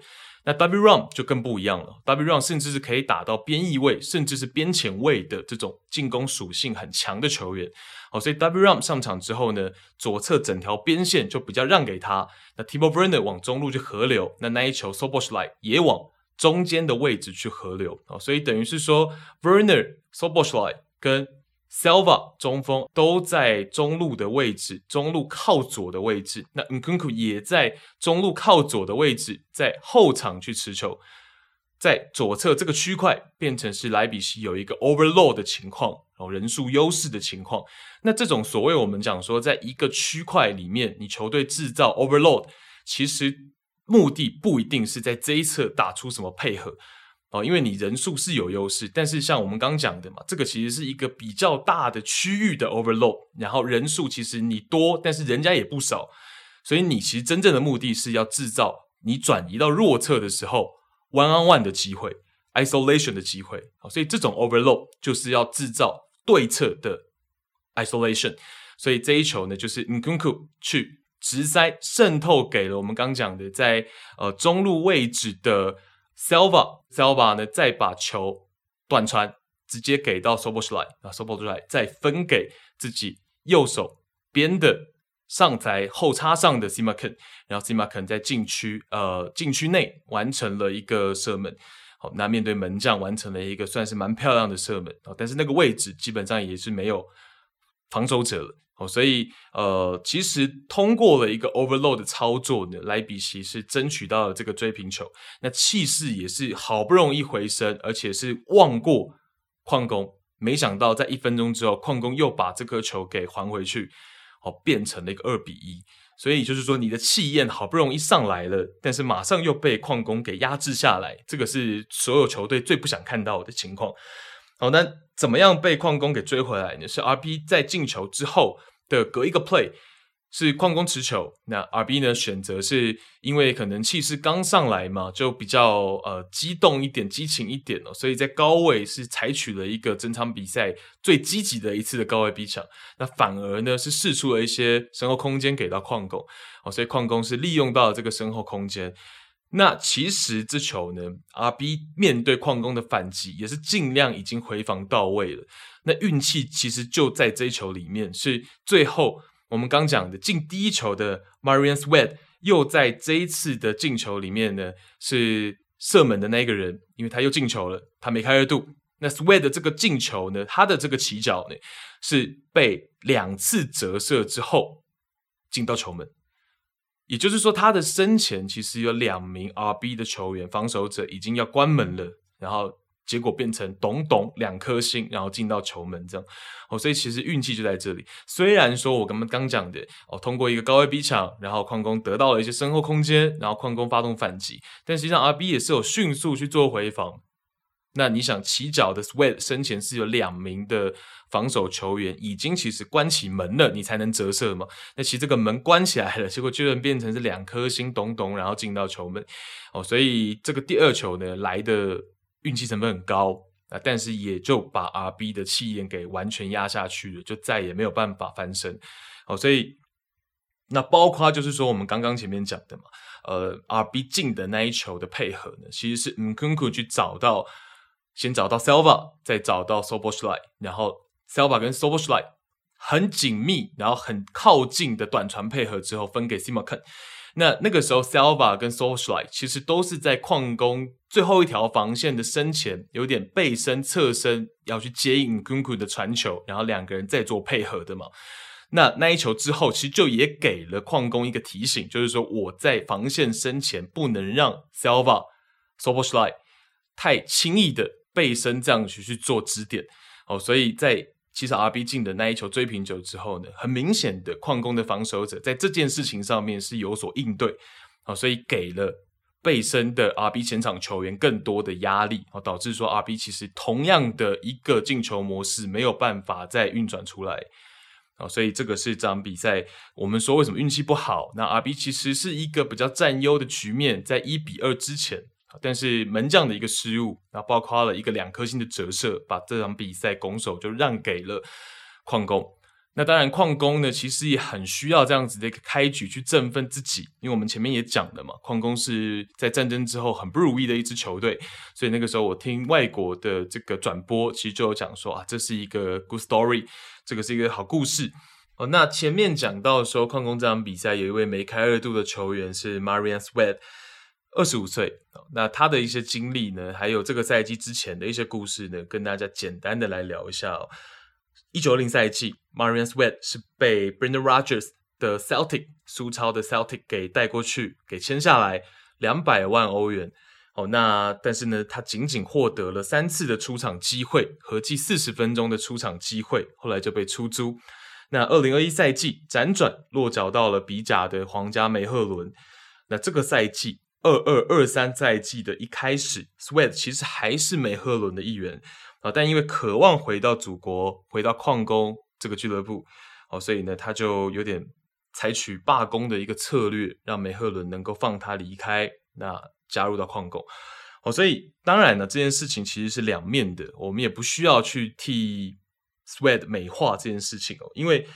那 W Rum 就更不一样了，W Rum 甚至是可以打到边翼位，甚至是边前卫的这种进攻属性很强的球员。好，所以 W Rum 上场之后呢，左侧整条边线就比较让给他。那 Timo Werner 往中路去合流，那那一球 s o b o s h l i 也往中间的位置去合流。好，所以等于是说 Werner、s o b o s h l i 跟 Selva 中锋都在中路的位置，中路靠左的位置。那 Nkunku 也在中路靠左的位置，在后场去持球，在左侧这个区块变成是莱比锡有一个 overload 的情况，然后人数优势的情况。那这种所谓我们讲说，在一个区块里面，你球队制造 overload，其实目的不一定是在这一侧打出什么配合。哦，因为你人数是有优势，但是像我们刚讲的嘛，这个其实是一个比较大的区域的 overload，然后人数其实你多，但是人家也不少，所以你其实真正的目的是要制造你转移到弱侧的时候 one on one 的机会，isolation 的机会。好，所以这种 overload 就是要制造对侧的 isolation。所以这一球呢，就是 Nkunku 去直塞渗透给了我们刚讲的在呃中路位置的。S e l v a s e l v a 呢，再把球断传，直接给到 s o b o s l a y 啊 s o b o s l a y 再分给自己右手边的上台后插上的 Simakan，然后 Simakan 在禁区呃禁区内完成了一个射门，好，那面对门将完成了一个算是蛮漂亮的射门。啊，但是那个位置基本上也是没有防守者。哦，所以呃，其实通过了一个 overload 的操作呢，莱比锡是争取到了这个追平球，那气势也是好不容易回升，而且是望过矿工，没想到在一分钟之后，矿工又把这颗球给还回去，哦，变成了一个二比一，所以就是说你的气焰好不容易上来了，但是马上又被矿工给压制下来，这个是所有球队最不想看到的情况。好，那怎么样被矿工给追回来呢？是 RB 在进球之后的隔一个 play，是矿工持球，那 RB 呢选择是因为可能气势刚上来嘛，就比较呃激动一点、激情一点哦，所以在高位是采取了一个整场比赛最积极的一次的高位逼抢，那反而呢是试出了一些身后空间给到矿工，哦，所以矿工是利用到了这个身后空间。那其实这球呢阿 B 面对矿工的反击也是尽量已经回防到位了。那运气其实就在这一球里面，是最后我们刚讲的进第一球的 Marion Sweat 又在这一次的进球里面呢，是射门的那一个人，因为他又进球了，他梅开二度。那 Sweat 的这个进球呢，他的这个起脚呢，是被两次折射之后进到球门。也就是说，他的身前其实有两名 RB 的球员防守者已经要关门了，然后结果变成咚咚两颗星，然后进到球门这样。哦，所以其实运气就在这里。虽然说我刚刚讲的哦，通过一个高位逼抢，然后矿工得到了一些身后空间，然后矿工发动反击，但实际上 RB 也是有迅速去做回防。那你想起脚的 Sweat 身前是有两名的防守球员，已经其实关起门了，你才能折射嘛？那其实这个门关起来了，结果居然变成是两颗星咚咚，然后进到球门哦，所以这个第二球呢来的运气成分很高啊，但是也就把 RB 的气焰给完全压下去了，就再也没有办法翻身哦，所以那包括就是说我们刚刚前面讲的嘛，呃，RB 进的那一球的配合呢，其实是 Nkunku 去找到。先找到 Silva，再找到 s o b o s h l i 然后 Silva 跟 s o b o s h l i 很紧密，然后很靠近的短传配合之后分给 Simakan。那那个时候 Silva 跟 s o b o s h l i 其实都是在矿工最后一条防线的身前，有点背身侧身要去接应 Nkunku 的传球，然后两个人在做配合的嘛。那那一球之后，其实就也给了矿工一个提醒，就是说我在防线身前不能让 Silva、s o b o s h l i 太轻易的。背身这样去去做支点哦，所以在其实 RB 进的那一球追平球之后呢，很明显的矿工的防守者在这件事情上面是有所应对哦，所以给了背身的 RB 前场球员更多的压力哦，导致说 RB 其实同样的一个进球模式没有办法再运转出来哦，所以这个是这场比赛我们说为什么运气不好？那 RB 其实是一个比较占优的局面，在一比二之前。但是门将的一个失误，然后包括了一个两颗星的折射，把这场比赛拱手就让给了矿工。那当然，矿工呢其实也很需要这样子的一个开局去振奋自己，因为我们前面也讲了嘛，矿工是在战争之后很不如意的一支球队，所以那个时候我听外国的这个转播，其实就有讲说啊，这是一个 good story，这个是一个好故事。哦，那前面讲到说矿工这场比赛有一位梅开二度的球员是 Marian Sweat。二十五岁，那他的一些经历呢，还有这个赛季之前的一些故事呢，跟大家简单的来聊一下哦。一九二零赛季，Marian Sweat 是被 Brendan r o g e r s 的 Celtic 苏超的 Celtic 给带过去，给签下来两百万欧元。哦，那但是呢，他仅仅获得了三次的出场机会，合计四十分钟的出场机会，后来就被出租。那二零二一赛季辗转落脚到了比甲的皇家梅赫伦。那这个赛季。二二二三赛季的一开始，Sweat 其实还是梅赫伦的一员啊，但因为渴望回到祖国，回到矿工这个俱乐部，哦，所以呢，他就有点采取罢工的一个策略，让梅赫伦能够放他离开，那加入到矿工，哦，所以当然呢，这件事情其实是两面的，我们也不需要去替 Sweat 美化这件事情哦，因为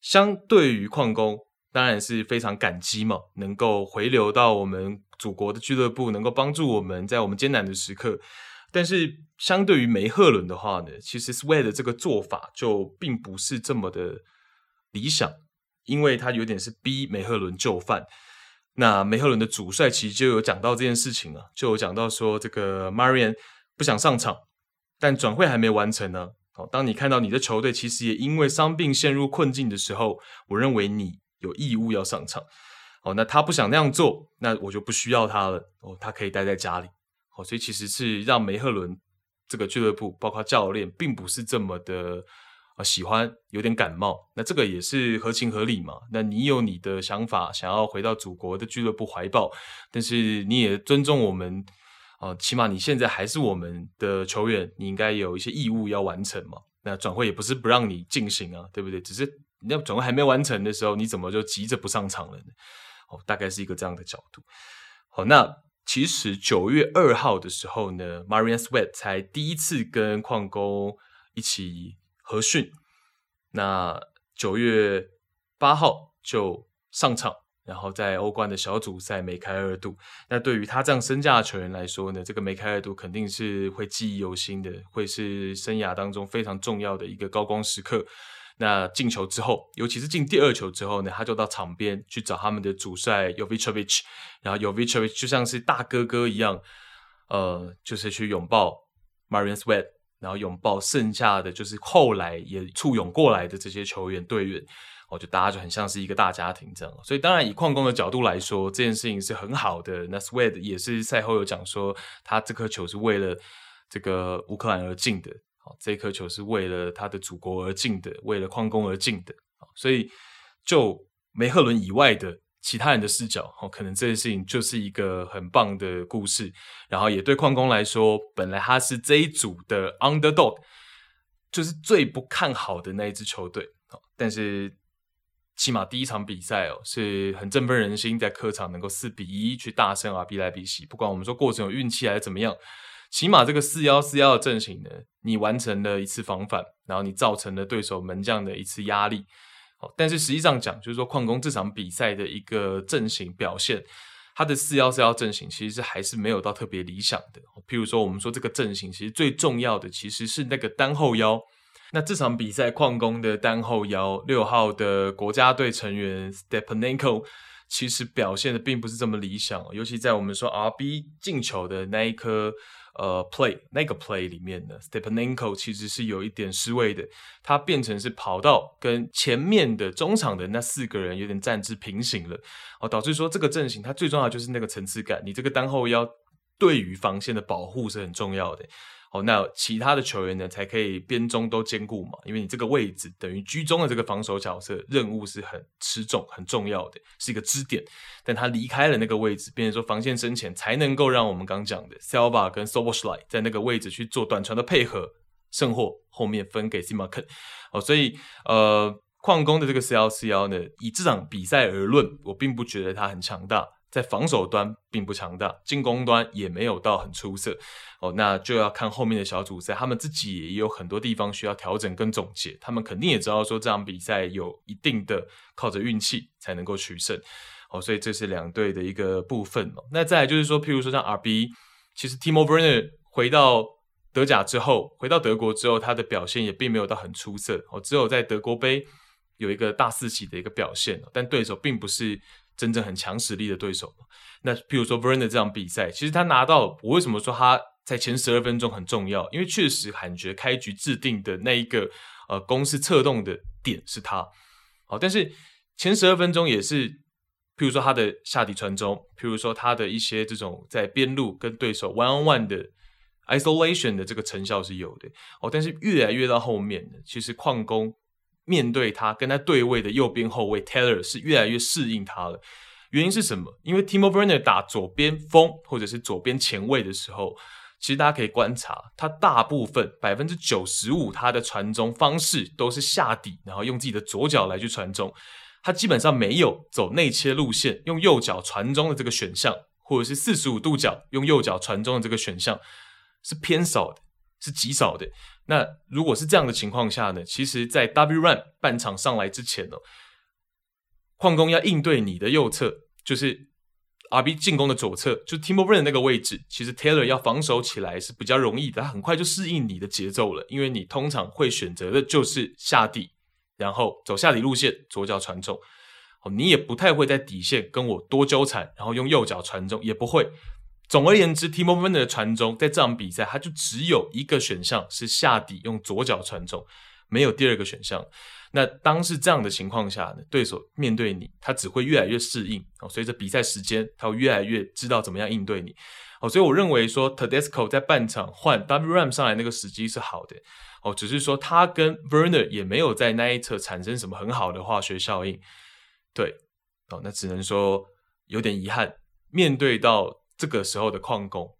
相对于矿工。当然是非常感激嘛，能够回流到我们祖国的俱乐部，能够帮助我们在我们艰难的时刻。但是相对于梅赫伦的话呢，其实 Sweat 的这个做法就并不是这么的理想，因为他有点是逼梅赫伦就范。那梅赫伦的主帅其实就有讲到这件事情啊，就有讲到说这个 Marian 不想上场，但转会还没完成呢。好，当你看到你的球队其实也因为伤病陷入困境的时候，我认为你。有义务要上场，哦，那他不想那样做，那我就不需要他了，哦，他可以待在家里，哦，所以其实是让梅赫伦这个俱乐部，包括教练，并不是这么的啊喜欢，有点感冒，那这个也是合情合理嘛。那你有你的想法，想要回到祖国的俱乐部怀抱，但是你也尊重我们，啊，起码你现在还是我们的球员，你应该有一些义务要完成嘛。那转会也不是不让你进行啊，对不对？只是。你要转会还没完成的时候，你怎么就急着不上场了呢？哦，大概是一个这样的角度。好，那其实九月二号的时候呢，Marian Sweat 才第一次跟矿工一起合训。那九月八号就上场，然后在欧冠的小组赛梅开二度。那对于他这样身价的球员来说呢，这个梅开二度肯定是会记忆犹新的，会是生涯当中非常重要的一个高光时刻。那进球之后，尤其是进第二球之后呢，他就到场边去找他们的主帅 Jovicevic，然后 Jovicevic 就像是大哥哥一样，呃，就是去拥抱 Marion Sweat，然后拥抱剩下的就是后来也簇拥过来的这些球员队员，我觉得大家就很像是一个大家庭这样。所以当然以矿工的角度来说，这件事情是很好的。那 Sweat 也是赛后有讲说，他这颗球是为了这个乌克兰而进的。这颗球是为了他的祖国而进的，为了矿工而进的。所以就梅赫伦以外的其他人的视角，哦，可能这件事情就是一个很棒的故事。然后也对矿工来说，本来他是这一组的 underdog，就是最不看好的那一支球队。但是起码第一场比赛哦，是很振奋人心，在客场能够四比一去大胜 RB 莱比去。不管我们说过程有运气还是怎么样。起码这个四幺四幺的阵型呢，你完成了一次防反，然后你造成了对手门将的一次压力。但是实际上讲，就是说矿工这场比赛的一个阵型表现，他的四幺四幺阵型其实还是没有到特别理想的。譬如说，我们说这个阵型其实最重要的其实是那个单后腰。那这场比赛矿工的单后腰六号的国家队成员 Stepanenko 其实表现的并不是这么理想，尤其在我们说 RB 进球的那一颗。呃，play 那个 play 里面的，Stepanenko 其实是有一点失位的，他变成是跑到跟前面的中场的那四个人有点站姿平行了，哦，导致说这个阵型它最重要的就是那个层次感，你这个单后腰对于防线的保护是很重要的。哦，那其他的球员呢，才可以边中都兼顾嘛，因为你这个位置等于居中的这个防守角色任务是很吃重、很重要的，是一个支点。但他离开了那个位置，变成说防线深浅，才能够让我们刚讲的 s e l v a 跟 s o b o s h l i 在那个位置去做短传的配合，甚或后面分给 Zima。哦，所以呃，矿工的这个四幺四幺呢，以这场比赛而论，我并不觉得他很强大。在防守端并不强大，进攻端也没有到很出色哦，那就要看后面的小组赛，他们自己也有很多地方需要调整跟总结，他们肯定也知道说这场比赛有一定的靠着运气才能够取胜哦，所以这是两队的一个部分哦。那再来就是说，譬如说像 RB，其实 Timo Werner 回到德甲之后，回到德国之后，他的表现也并没有到很出色哦，只有在德国杯有一个大四喜的一个表现，但对手并不是。真正很强实力的对手，那譬如说 v e r n e 这场比赛，其实他拿到，我为什么说他在前十二分钟很重要？因为确实感觉开局制定的那一个呃攻势策动的点是他，好，但是前十二分钟也是，譬如说他的下底传中，譬如说他的一些这种在边路跟对手 one on one 的 isolation 的这个成效是有的，哦，但是越来越到后面呢，其实矿工。面对他跟他对位的右边后卫 Taylor 是越来越适应他了，原因是什么？因为 Timo Werner 打左边锋或者是左边前卫的时候，其实大家可以观察，他大部分百分之九十五他的传中方式都是下底，然后用自己的左脚来去传中，他基本上没有走内切路线，用右脚传中的这个选项，或者是四十五度角用右脚传中的这个选项是偏少的，是极少的。那如果是这样的情况下呢？其实，在 W Run 半场上来之前呢，矿工要应对你的右侧，就是 RB 进攻的左侧，就 Timo Werner 那个位置。其实 Taylor 要防守起来是比较容易的，他很快就适应你的节奏了，因为你通常会选择的就是下底，然后走下底路线，左脚传中。哦，你也不太会在底线跟我多纠缠，然后用右脚传中，也不会。总而言之，Timo Werner 的传中在这场比赛，他就只有一个选项是下底用左脚传中，没有第二个选项。那当是这样的情况下呢，对手面对你，他只会越来越适应哦。随着比赛时间，他会越来越知道怎么样应对你哦。所以我认为说，Tedesco 在半场换 WRAM 上来那个时机是好的哦，只是说他跟 Werner 也没有在那一侧产生什么很好的化学效应。对哦，那只能说有点遗憾，面对到。这个时候的矿工，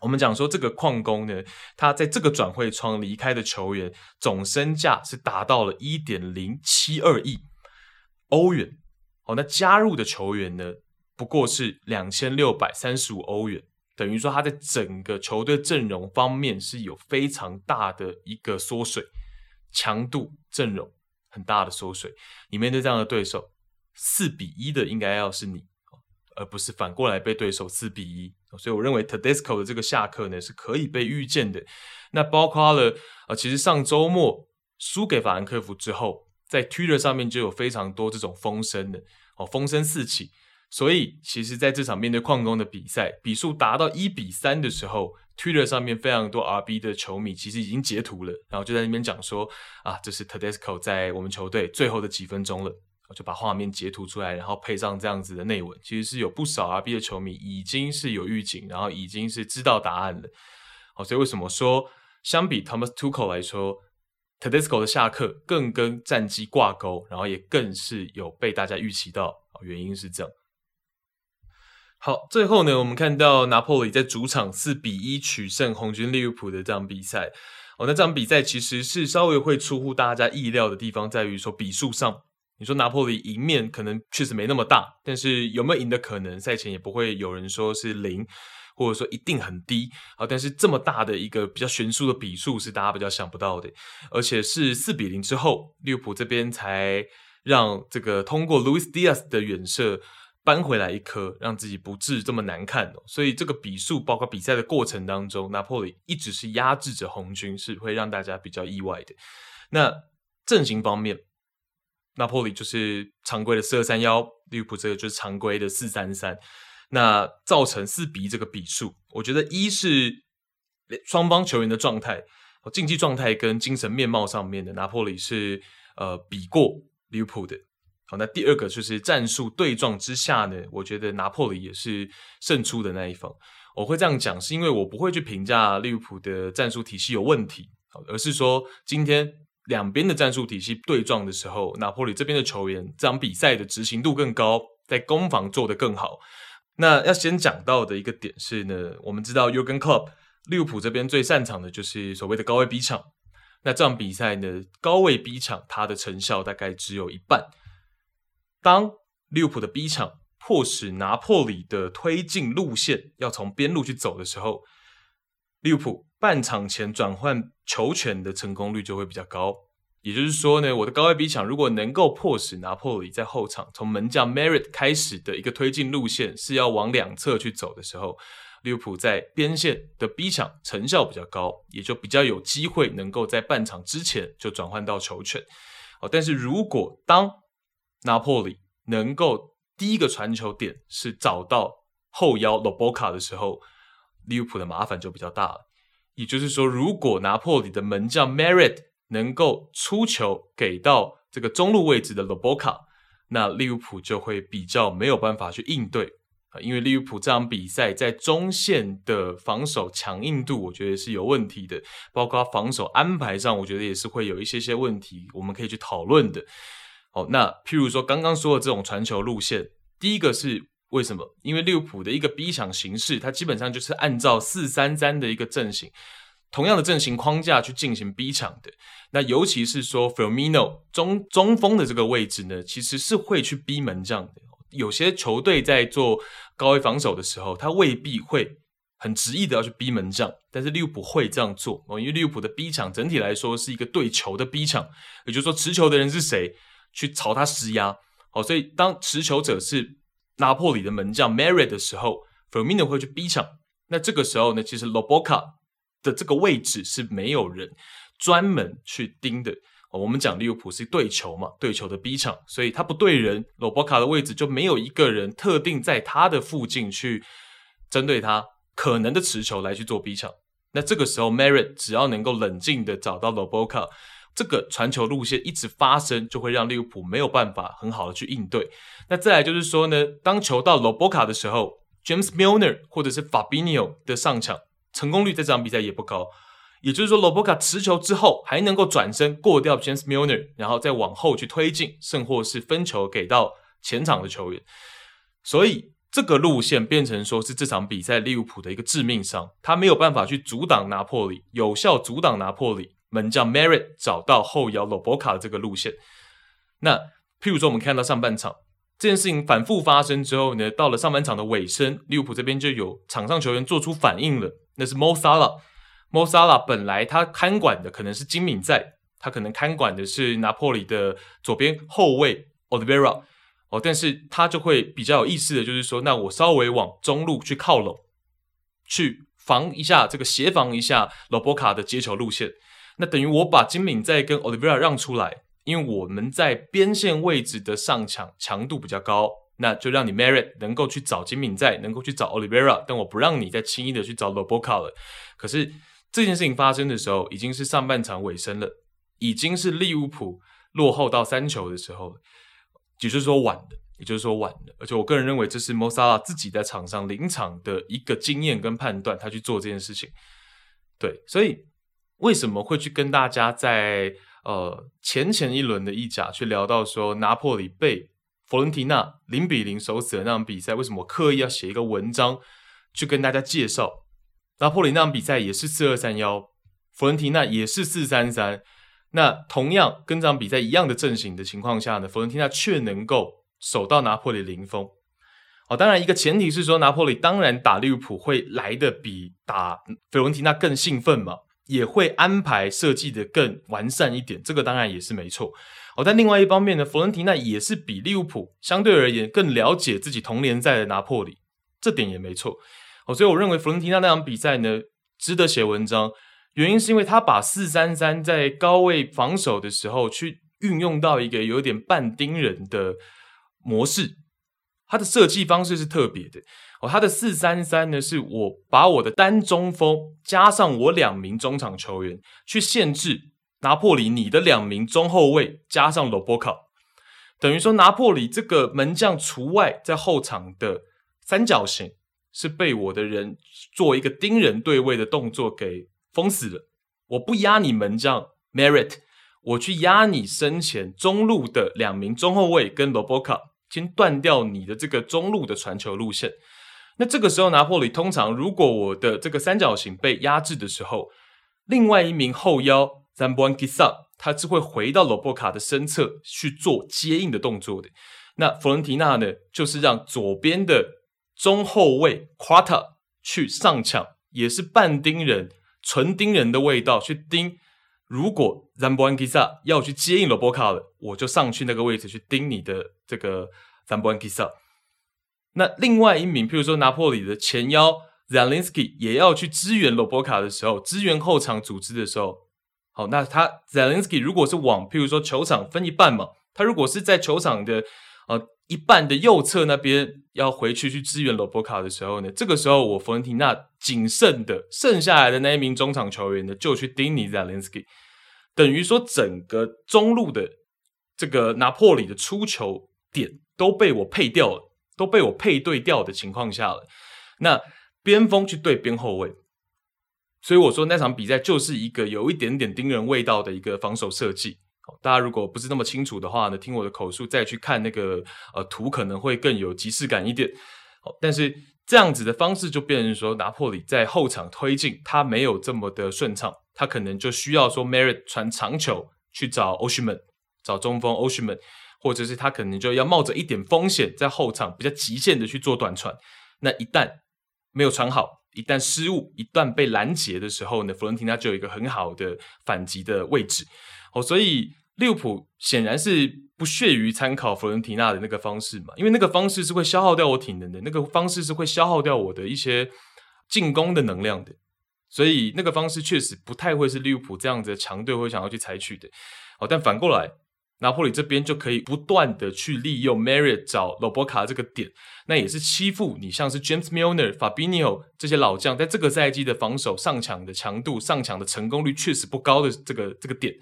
我们讲说这个矿工呢，他在这个转会窗离开的球员总身价是达到了一点零七二亿欧元。哦，那加入的球员呢，不过是两千六百三十五欧元，等于说他在整个球队阵容方面是有非常大的一个缩水，强度阵容很大的缩水。你面对这样的对手四比一的应该要是你，而不是反过来被对手四比一。所以我认为 Tedesco 的这个下课呢是可以被预见的。那包括了呃，其实上周末输给法兰克福之后，在 Twitter 上面就有非常多这种风声的哦，风声四起。所以其实在这场面对矿工的比赛，比数达到一比三的时候，Twitter 上面非常多 RB 的球迷其实已经截图了，然后就在那边讲说啊，这是 Tedesco 在我们球队最后的几分钟了。我就把画面截图出来，然后配上这样子的内文，其实是有不少 RB 的球迷已经是有预警，然后已经是知道答案了。好，所以为什么说相比 Thomas Tuchel 来说，Tedesco 的下课更跟战绩挂钩，然后也更是有被大家预期到，原因是这样。好，最后呢，我们看到拿破里在主场四比一取胜红军利物浦的这场比赛。哦，那这场比赛其实是稍微会出乎大家意料的地方，在于说比数上。你说拿破里赢面可能确实没那么大，但是有没有赢的可能？赛前也不会有人说是零，或者说一定很低啊。但是这么大的一个比较悬殊的比数是大家比较想不到的，而且是四比零之后，利物浦这边才让这个通过 Luis Diaz 的远射扳回来一颗，让自己不至这么难看。所以这个比数包括比赛的过程当中，拿破里一直是压制着红军，是会让大家比较意外的。那阵型方面。拿破里就是常规的四二三幺，利物浦这个就是常规的四三三，那造成四比一这个比数，我觉得一是双方球员的状态，竞技状态跟精神面貌上面的拿破里是呃比过利物浦的。好，那第二个就是战术对撞之下呢，我觉得拿破里也是胜出的那一方。我会这样讲，是因为我不会去评价利物浦的战术体系有问题，而是说今天。两边的战术体系对撞的时候，拿破里这边的球员这场比赛的执行度更高，在攻防做得更好。那要先讲到的一个点是呢，我们知道 Jurgen Klopp 利物浦这边最擅长的就是所谓的高位逼抢。那这场比赛呢，高位逼抢它的成效大概只有一半。当利物浦的逼抢迫使拿破里的推进路线要从边路去走的时候，利物浦半场前转换球权的成功率就会比较高，也就是说呢，我的高位逼抢如果能够迫使拿破里在后场从门将 Merit 开始的一个推进路线是要往两侧去走的时候，利物浦在边线的逼抢成效比较高，也就比较有机会能够在半场之前就转换到球权。哦，但是如果当拿破里能够第一个传球点是找到后腰 Lobotka 的时候，利物浦的麻烦就比较大了，也就是说，如果拿破里的门将 Merit 能够出球给到这个中路位置的 Lobotka，那利物浦就会比较没有办法去应对啊，因为利物浦这场比赛在中线的防守强硬度，我觉得是有问题的，包括防守安排上，我觉得也是会有一些些问题，我们可以去讨论的。好，那譬如说刚刚说的这种传球路线，第一个是。为什么？因为利物浦的一个逼抢形式，它基本上就是按照四三三的一个阵型，同样的阵型框架去进行逼抢的。那尤其是说 Firmino 中中锋的这个位置呢，其实是会去逼门将的。有些球队在做高位防守的时候，他未必会很执意的要去逼门将，但是利物浦会这样做哦，因为利物浦的逼抢整体来说是一个对球的逼抢，也就是说持球的人是谁，去朝他施压。好，所以当持球者是拿破里的门将 Merit 的时候，Firmino 会去逼抢。那这个时候呢，其实 Lobotka 的这个位置是没有人专门去盯的。我们讲利物浦是对球嘛，对球的逼抢，所以他不对人，Lobotka 的位置就没有一个人特定在他的附近去针对他可能的持球来去做逼抢。那这个时候 Merit 只要能够冷静的找到 Lobotka。这个传球路线一直发生，就会让利物浦没有办法很好的去应对。那再来就是说呢，当球到罗伯卡的时候，James Milner 或者是 Fabinho 的上抢成功率在这场比赛也不高。也就是说，罗伯卡持球之后还能够转身过掉 James Milner，然后再往后去推进，甚或是分球给到前场的球员。所以这个路线变成说是这场比赛利物浦的一个致命伤，他没有办法去阻挡拿破里，有效阻挡拿破里。门将 Merit 找到后腰 Lobotka 的这个路线，那譬如说我们看到上半场这件事情反复发生之后呢，到了上半场的尾声，利物浦这边就有场上球员做出反应了，那是 Mosala，Mosala 本来他看管的可能是金敏在，他可能看管的是拿破里的左边后卫 o l i v e r a 哦，但是他就会比较有意思的就是说，那我稍微往中路去靠拢，去防一下这个协防一下罗伯卡的接球路线，那等于我把金敏在跟 Olivera 让出来，因为我们在边线位置的上抢强度比较高，那就让你 Merit 能够去找金敏在，能够去找 Olivera，但我不让你再轻易的去找罗伯卡了。可是这件事情发生的时候，已经是上半场尾声了，已经是利物浦落后到三球的时候。也就是说晚了，也就是说晚了，而且我个人认为这是 Mosala 自己在场上临场的一个经验跟判断，他去做这件事情。对，所以为什么会去跟大家在呃前前一轮的意甲去聊到说拿破里被佛伦提纳零比零守死的那场比赛？为什么我刻意要写一个文章去跟大家介绍拿破里那场比赛也是四二三幺，佛伦提纳也是四三三。那同样跟这场比赛一样的阵型的情况下呢，佛伦蒂纳却能够守到拿破里零封。哦，当然一个前提是说拿破里当然打利物浦会来的比打佛伦提纳更兴奋嘛，也会安排设计得更完善一点，这个当然也是没错。哦，但另外一方面呢，弗伦提纳也是比利物浦相对而言更了解自己同联赛的拿破里，这点也没错。哦，所以我认为弗伦提纳那场比赛呢，值得写文章。原因是因为他把四三三在高位防守的时候去运用到一个有点半盯人的模式，他的设计方式是特别的哦。他的四三三呢，是我把我的单中锋加上我两名中场球员去限制拿破里你的两名中后卫加上罗伯卡，等于说拿破里这个门将除外，在后场的三角形是被我的人做一个盯人对位的动作给。封死了！我不压你门将 Merit，我去压你身前中路的两名中后卫跟罗伯卡，先断掉你的这个中路的传球路线。那这个时候，拿破里通常如果我的这个三角形被压制的时候，另外一名后腰 z a m b o n g i s a 他是会回到罗伯卡的身侧去做接应的动作的。那佛伦提纳呢，就是让左边的中后卫 Quata 去上抢，也是半盯人。纯盯人的味道去盯，如果 z a m b o n g i s a 要去接应罗伯卡了，我就上去那个位置去盯你的这个 z a m b o n g i s a。那另外一名，譬如说拿破里的前腰 Zielinski 也要去支援罗伯卡的时候，支援后场组织的时候，好，那他 Zielinski 如果是往譬如说球场分一半嘛，他如果是在球场的呃。一半的右侧那边要回去去支援罗伯卡的时候呢，这个时候我佛伦提纳仅剩的剩下来的那一名中场球员呢，就去盯你 Zielinski，等于说整个中路的这个拿破里的出球点都被我配掉了，都被我配对掉的情况下了，那边锋去对边后卫，所以我说那场比赛就是一个有一点点盯人味道的一个防守设计。大家如果不是那么清楚的话呢，听我的口述再去看那个呃图，可能会更有即视感一点。好，但是这样子的方式就变成说，拿破里在后场推进，他没有这么的顺畅，他可能就需要说 Merit 传长球去找 Oshiman，找中锋 Oshiman 或者是他可能就要冒着一点风险，在后场比较极限的去做短传。那一旦没有传好，一旦失误，一旦被拦截的时候呢，弗伦提纳就有一个很好的反击的位置。哦，所以利物浦显然是不屑于参考弗伦提纳的那个方式嘛，因为那个方式是会消耗掉我体能的，那个方式是会消耗掉我的一些进攻的能量的，所以那个方式确实不太会是利物浦这样子的强队会想要去采取的。哦，但反过来，拿破里这边就可以不断的去利用 Merit 找罗伯卡这个点，那也是欺负你，像是 James Milner、Fabinho 这些老将，在这个赛季的防守上抢的强度、上抢的成功率确实不高的这个这个点。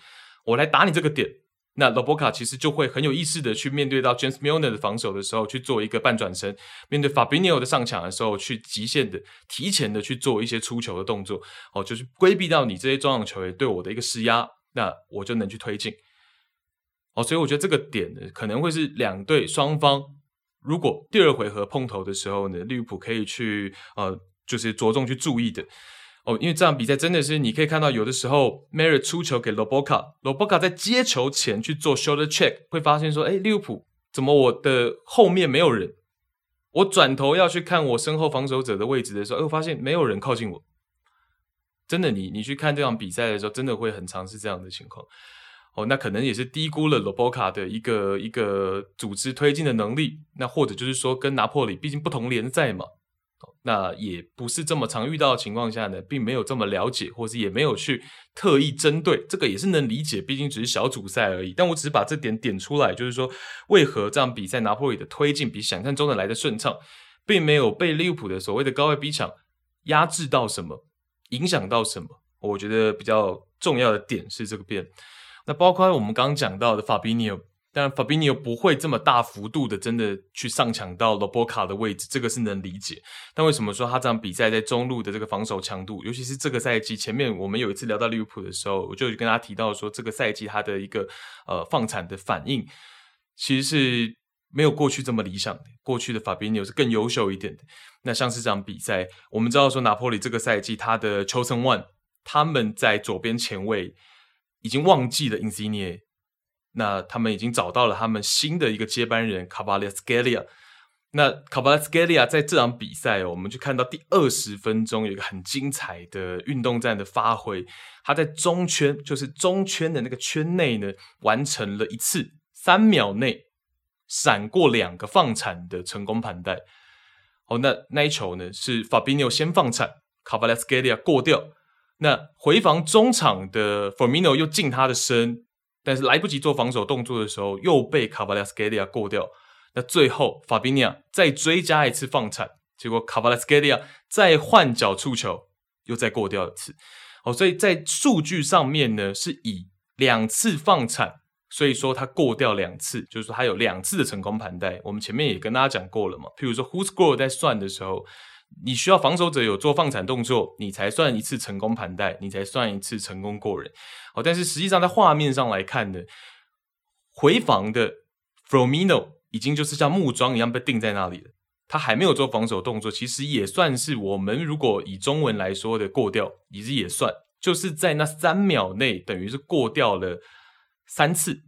我来打你这个点，那罗伯卡其实就会很有意识的去面对到 James Milner 的防守的时候，去做一个半转身；面对 Fabinho 的上抢的时候，去极限的提前的去做一些出球的动作，哦，就是规避到你这些中场球员对我的一个施压，那我就能去推进。哦，所以我觉得这个点呢，可能会是两队双方如果第二回合碰头的时候呢，利物浦可以去呃，就是着重去注意的。哦，因为这场比赛真的是你可以看到，有的时候 Merit 出球给罗伯卡，罗伯卡在接球前去做 shoulder check，会发现说，哎，利物浦怎么我的后面没有人？我转头要去看我身后防守者的位置的时候，哎，我发现没有人靠近我。真的，你你去看这场比赛的时候，真的会很常是这样的情况。哦，那可能也是低估了罗波卡的一个一个组织推进的能力。那或者就是说，跟拿破里毕竟不同联赛嘛，那也不是这么常遇到的情况下呢，并没有这么了解，或是也没有去特意针对这个，也是能理解。毕竟只是小组赛而已。但我只是把这点点出来，就是说，为何这场比赛拿破里的推进比想象中的来得顺畅，并没有被利物浦的所谓的高位逼抢压制到什么，影响到什么？我觉得比较重要的点是这个边。那包括我们刚刚讲到的法比尼奥，当然法比尼奥不会这么大幅度的真的去上抢到罗伯卡的位置，这个是能理解。但为什么说他这场比赛在中路的这个防守强度，尤其是这个赛季前面我们有一次聊到利物浦的时候，我就跟他提到说，这个赛季他的一个呃放产的反应，其实是没有过去这么理想的。过去的法比尼是更优秀一点的。那像是这场比赛，我们知道说拿破里这个赛季他的 chosen one，他们在左边前卫。已经忘记了 Insigne，那他们已经找到了他们新的一个接班人 Kvaratskhelia。那 Kvaratskhelia 在这场比赛哦，我们就看到第二十分钟有一个很精彩的运动战的发挥。他在中圈，就是中圈的那个圈内呢，完成了一次三秒内闪过两个放铲的成功盘带。哦，那那一球呢是 Fabinho 先放铲，Kvaratskhelia 过掉。那回防中场的 Firmino 又近他的身，但是来不及做防守动作的时候，又被 Kvaratskhelia 过掉。那最后 Fabinho 再追加一次放铲，结果 Kvaratskhelia 再换脚触球，又再过掉一次。哦，所以在数据上面呢，是以两次放铲，所以说他过掉两次，就是说他有两次的成功盘带。我们前面也跟大家讲过了嘛，譬如说 WhoScored 在算的时候。你需要防守者有做放铲动作，你才算一次成功盘带，你才算一次成功过人。好，但是实际上在画面上来看呢，回防的 Fromino 已经就是像木桩一样被定在那里了，他还没有做防守动作，其实也算是我们如果以中文来说的过掉，其实也算，就是在那三秒内，等于是过掉了三次，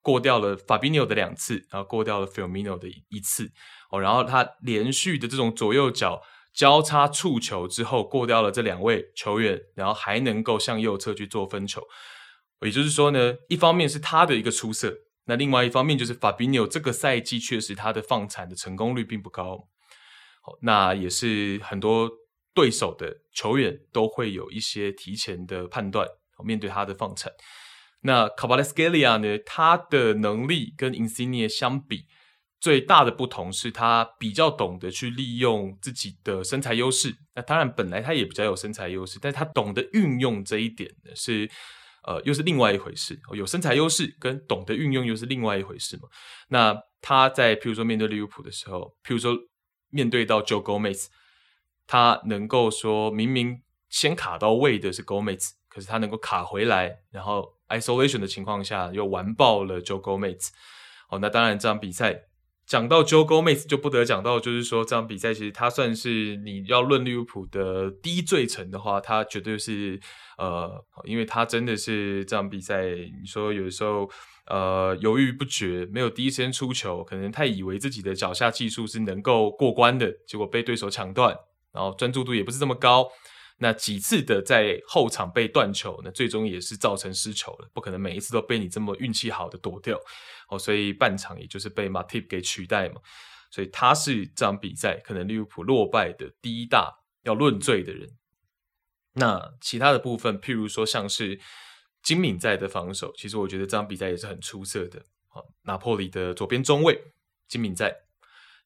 过掉了 Fabinho 的两次，然后过掉了 Firmino 的一次。哦，然后他连续的这种左右脚交叉触球之后，过掉了这两位球员，然后还能够向右侧去做分球。也就是说呢，一方面是他的一个出色，那另外一方面就是法比纽这个赛季确实他的放铲的成功率并不高。好，那也是很多对手的球员都会有一些提前的判断，面对他的放铲。那卡巴拉斯盖利亚呢，他的能力跟 Insigne 相比。最大的不同是他比较懂得去利用自己的身材优势。那当然，本来他也比较有身材优势，但是他懂得运用这一点呢，是呃，又是另外一回事。有身材优势跟懂得运用又是另外一回事嘛。那他在譬如说面对利物浦的时候，譬如说面对到 Joe Gomez，他能够说明明先卡到位的是 Gomez，可是他能够卡回来，然后 isolation 的情况下又完爆了 Joe Gomez。哦，那当然这场比赛。讲到 Joe Gomez 就不得讲到，就是说这场比赛其实他算是你要论利物浦的低罪臣的话，他绝对是呃，因为他真的是这场比赛，你说有的时候呃犹豫不决，没有第一时间出球，可能太以为自己的脚下技术是能够过关的，结果被对手抢断，然后专注度也不是这么高。那几次的在后场被断球，那最终也是造成失球了，不可能每一次都被你这么运气好的躲掉哦，所以半场也就是被马蒂给取代嘛，所以他是这场比赛可能利物浦落败的第一大要论罪的人。那其他的部分，譬如说像是金敏在的防守，其实我觉得这场比赛也是很出色的。好，拿破里的左边中卫金敏在，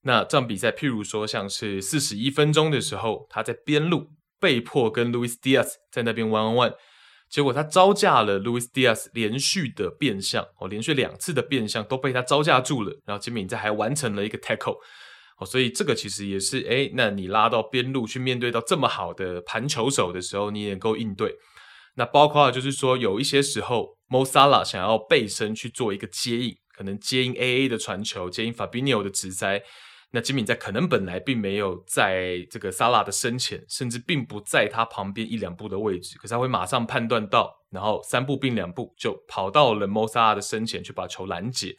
那这场比赛譬如说像是四十一分钟的时候，他在边路。被迫跟 Luis Diaz 在那边 one on one，结果他招架了 Luis Diaz 连续的变向哦，连续两次的变向都被他招架住了，然后金敏在还完成了一个 tackle 哦，所以这个其实也是诶，那你拉到边路去面对到这么好的盘球手的时候，你也能够应对。那包括就是说有一些时候 Mosala 想要背身去做一个接应，可能接应 AA 的传球，接应 Fabinho 的直塞。那金敏在可能本来并没有在这个萨拉的身前，甚至并不在他旁边一两步的位置，可是他会马上判断到，然后三步并两步就跑到了莫萨拉的身前去把球拦截。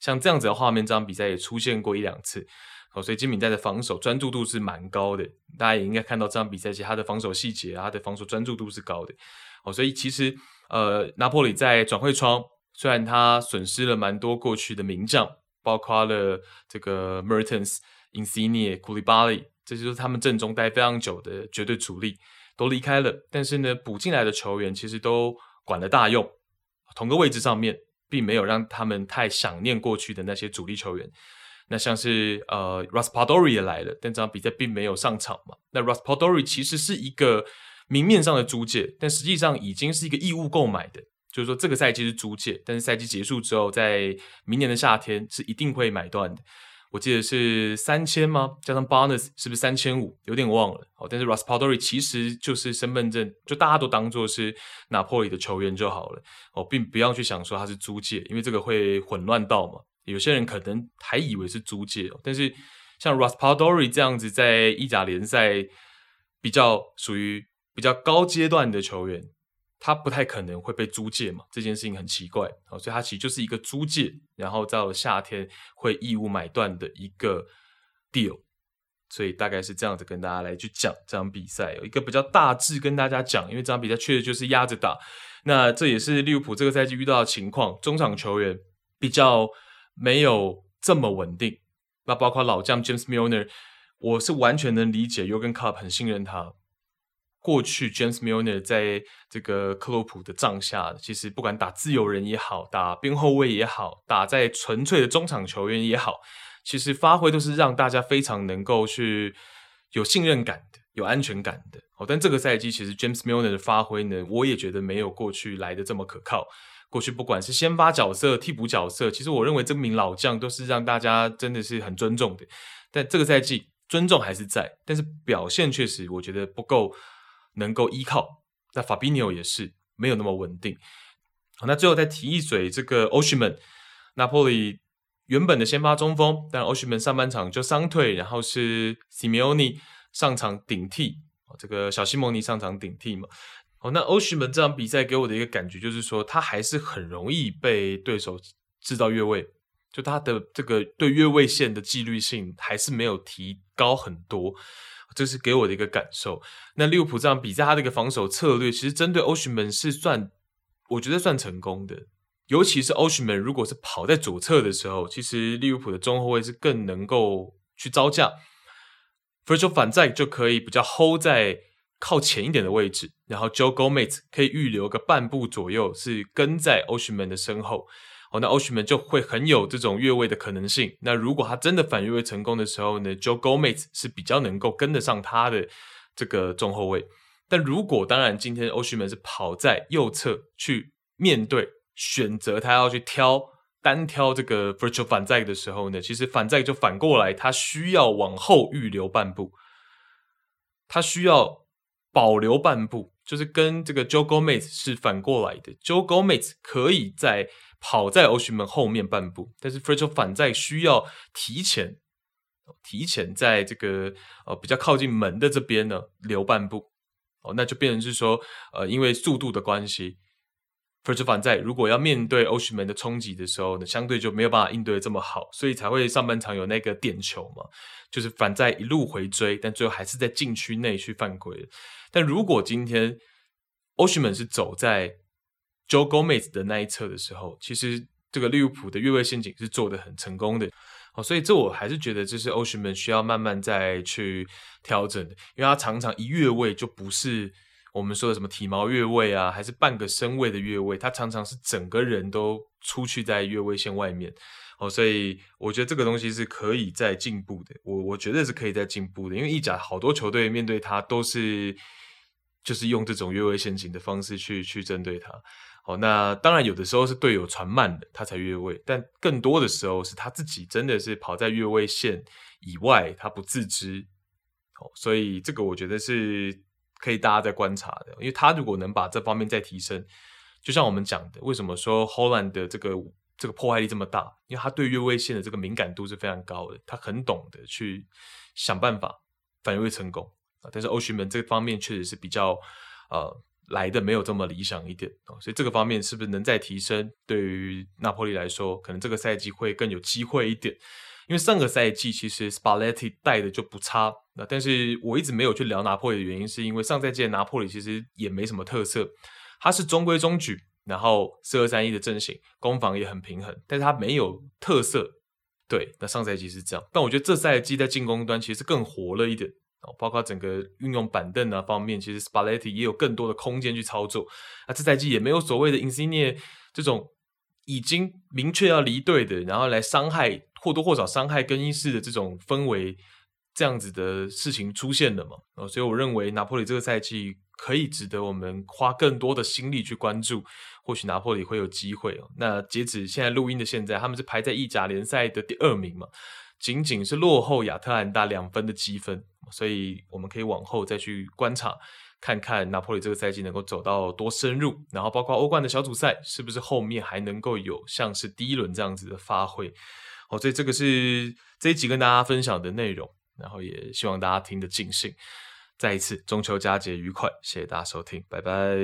像这样子的画面，这场比赛也出现过一两次。哦，所以金敏在的防守专注度是蛮高的，大家也应该看到这场比赛其实他的防守细节，他的防守专注度是高的。哦，所以其实呃，拿破里在转会窗虽然他损失了蛮多过去的名将，包括了这个 Mertens、Insigne、Kulibali，这些都是他们阵中待非常久的绝对主力，都离开了。但是呢，补进来的球员其实都管了大用，同个位置上面，并没有让他们太想念过去的那些主力球员。那像是呃，Raspadori 也来了，但这场比赛并没有上场嘛。那 Raspadori 其实是一个明面上的租借，但实际上已经是一个义务购买的。就是说，这个赛季是租借，但是赛季结束之后，在明年的夏天是一定会买断的。我记得是三千吗？加上 bonus 是不是三千五？有点忘了。哦，但是 Raspadori 其实就是身份证，就大家都当做是拿破里的球员就好了。哦，并不要去想说他是租借，因为这个会混乱到嘛。有些人可能还以为是租借，但是像 Raspadori 这样子在意甲联赛比较属于比较高阶段的球员。他不太可能会被租借嘛，这件事情很奇怪，所以他其实就是一个租借，然后到了夏天会义务买断的一个 deal，所以大概是这样子跟大家来去讲这场比赛，有一个比较大致跟大家讲，因为这场比赛确实就是压着打，那这也是利物浦这个赛季遇到的情况，中场球员比较没有这么稳定，那包括老将 James Milner，我是完全能理解，Jurgen Klopp 很信任他。过去 James Milner 在这个克洛普的帐下，其实不管打自由人也好，打边后卫也好，打在纯粹的中场球员也好，其实发挥都是让大家非常能够去有信任感的、有安全感的。哦，但这个赛季其实 James Milner 的发挥呢，我也觉得没有过去来的这么可靠。过去不管是先发角色、替补角色，其实我认为这名老将都是让大家真的是很尊重的。但这个赛季尊重还是在，但是表现确实我觉得不够。能够依靠，那 Fabiano 也是没有那么稳定。好，那最后再提一嘴，这个欧许曼，拿坡里原本的先发中锋，但欧许曼上半场就伤退，然后是西梅奥尼上场顶替，这个小西蒙尼上场顶替嘛。好，那欧许曼这场比赛给我的一个感觉就是说，他还是很容易被对手制造越位，就他的这个对越位线的纪律性还是没有提高很多。这是给我的一个感受。那利物浦这样比赛，他这个防守策略其实针对欧许曼是算，我觉得算成功的。尤其是欧许曼如果是跑在左侧的时候，其实利物浦的中后卫是更能够去招架。Virgil van Dijk 就可以比较 hold 在靠前一点的位置，然后 Joe Gomez 可以预留个半步左右，是跟在欧许曼的身后。那 oshman 就会很有这种越位的可能性。那如果他真的反越位成功的时候呢，Joe Gomez 是比较能够跟得上他的这个中后卫。但如果当然今天 Oshman 是跑在右侧去面对，选择他要去挑单挑这个 Virgil van Dijk 的时候呢，其实 van Dijk 就反过来，他需要往后预留半步，他需要保留半步，就是跟这个 Joe Gomez 是反过来的。Joe Gomez 可以在跑在欧许曼后面半步，但是 Fredo 反在需要提前，提前在这个呃比较靠近门的这边呢留半步，哦，那就变成是说，呃，因为速度的关系，Fredo 反在如果要面对欧许门的冲击的时候呢，相对就没有办法应对这么好，所以才会上半场有那个点球嘛，就是反在一路回追，但最后还是在禁区内去犯规。但如果今天欧许曼是走在 Joe Gomez 的那一侧的时候，其实这个利物浦的越位陷阱是做得很成功的，哦，所以这我还是觉得这是欧许曼需要慢慢再去调整的，因为他常常一越位就不是我们说的什么体毛越位啊，还是半个身位的越位，他常常是整个人都出去在越位线外面，哦，所以我觉得这个东西是可以再进步的，我我觉得是可以再进步的，因为意甲好多球队面对他都是就是用这种越位陷阱的方式去去针对他。好，那当然有的时候是队友传慢了，他才越位，但更多的时候是他自己真的是跑在越位线以外，他不自知。好，所以这个我觉得是可以大家在观察的，因为他如果能把这方面再提升，就像我们讲的，为什么说 Haaland 的这个这个破坏力这么大？因为他对越位线的这个敏感度是非常高的，他很懂得去想办法反越位成功。但是欧许曼这方面确实是比较呃。来的没有这么理想一点哦，所以这个方面是不是能再提升？对于拿坡里来说，可能这个赛季会更有机会一点。因为上个赛季其实 Spalletti 带的就不差，那但是我一直没有去聊拿破里的原因，是因为上赛季的拿破里其实也没什么特色，他是中规中矩，然后四二三一的阵型，攻防也很平衡，但是他没有特色。对，那上赛季是这样，但我觉得这赛季在进攻端其实更活了一点包括整个运用板凳啊方面，其实 Spalletti 也有更多的空间去操作。那这赛季也没有所谓的 Insigne 这种已经明确要离队的，然后来伤害或多或少伤害更衣室的这种氛围，这样子的事情出现了嘛？哦，所以我认为拿破里这个赛季可以值得我们花更多的心力去关注。或许拿破里会有机会哦。那截止现在录音的现在，他们是排在意甲联赛的第二名嘛，仅仅是落后亚特兰大两分的积分，所以我们可以往后再去观察，看看拿破里这个赛季能够走到多深入，然后包括欧冠的小组赛，是不是后面还能够有像是第一轮这样子的发挥。好，所以这个是这一集跟大家分享的内容，然后也希望大家听得尽兴。再一次中秋佳节愉快，谢谢大家收听，拜拜。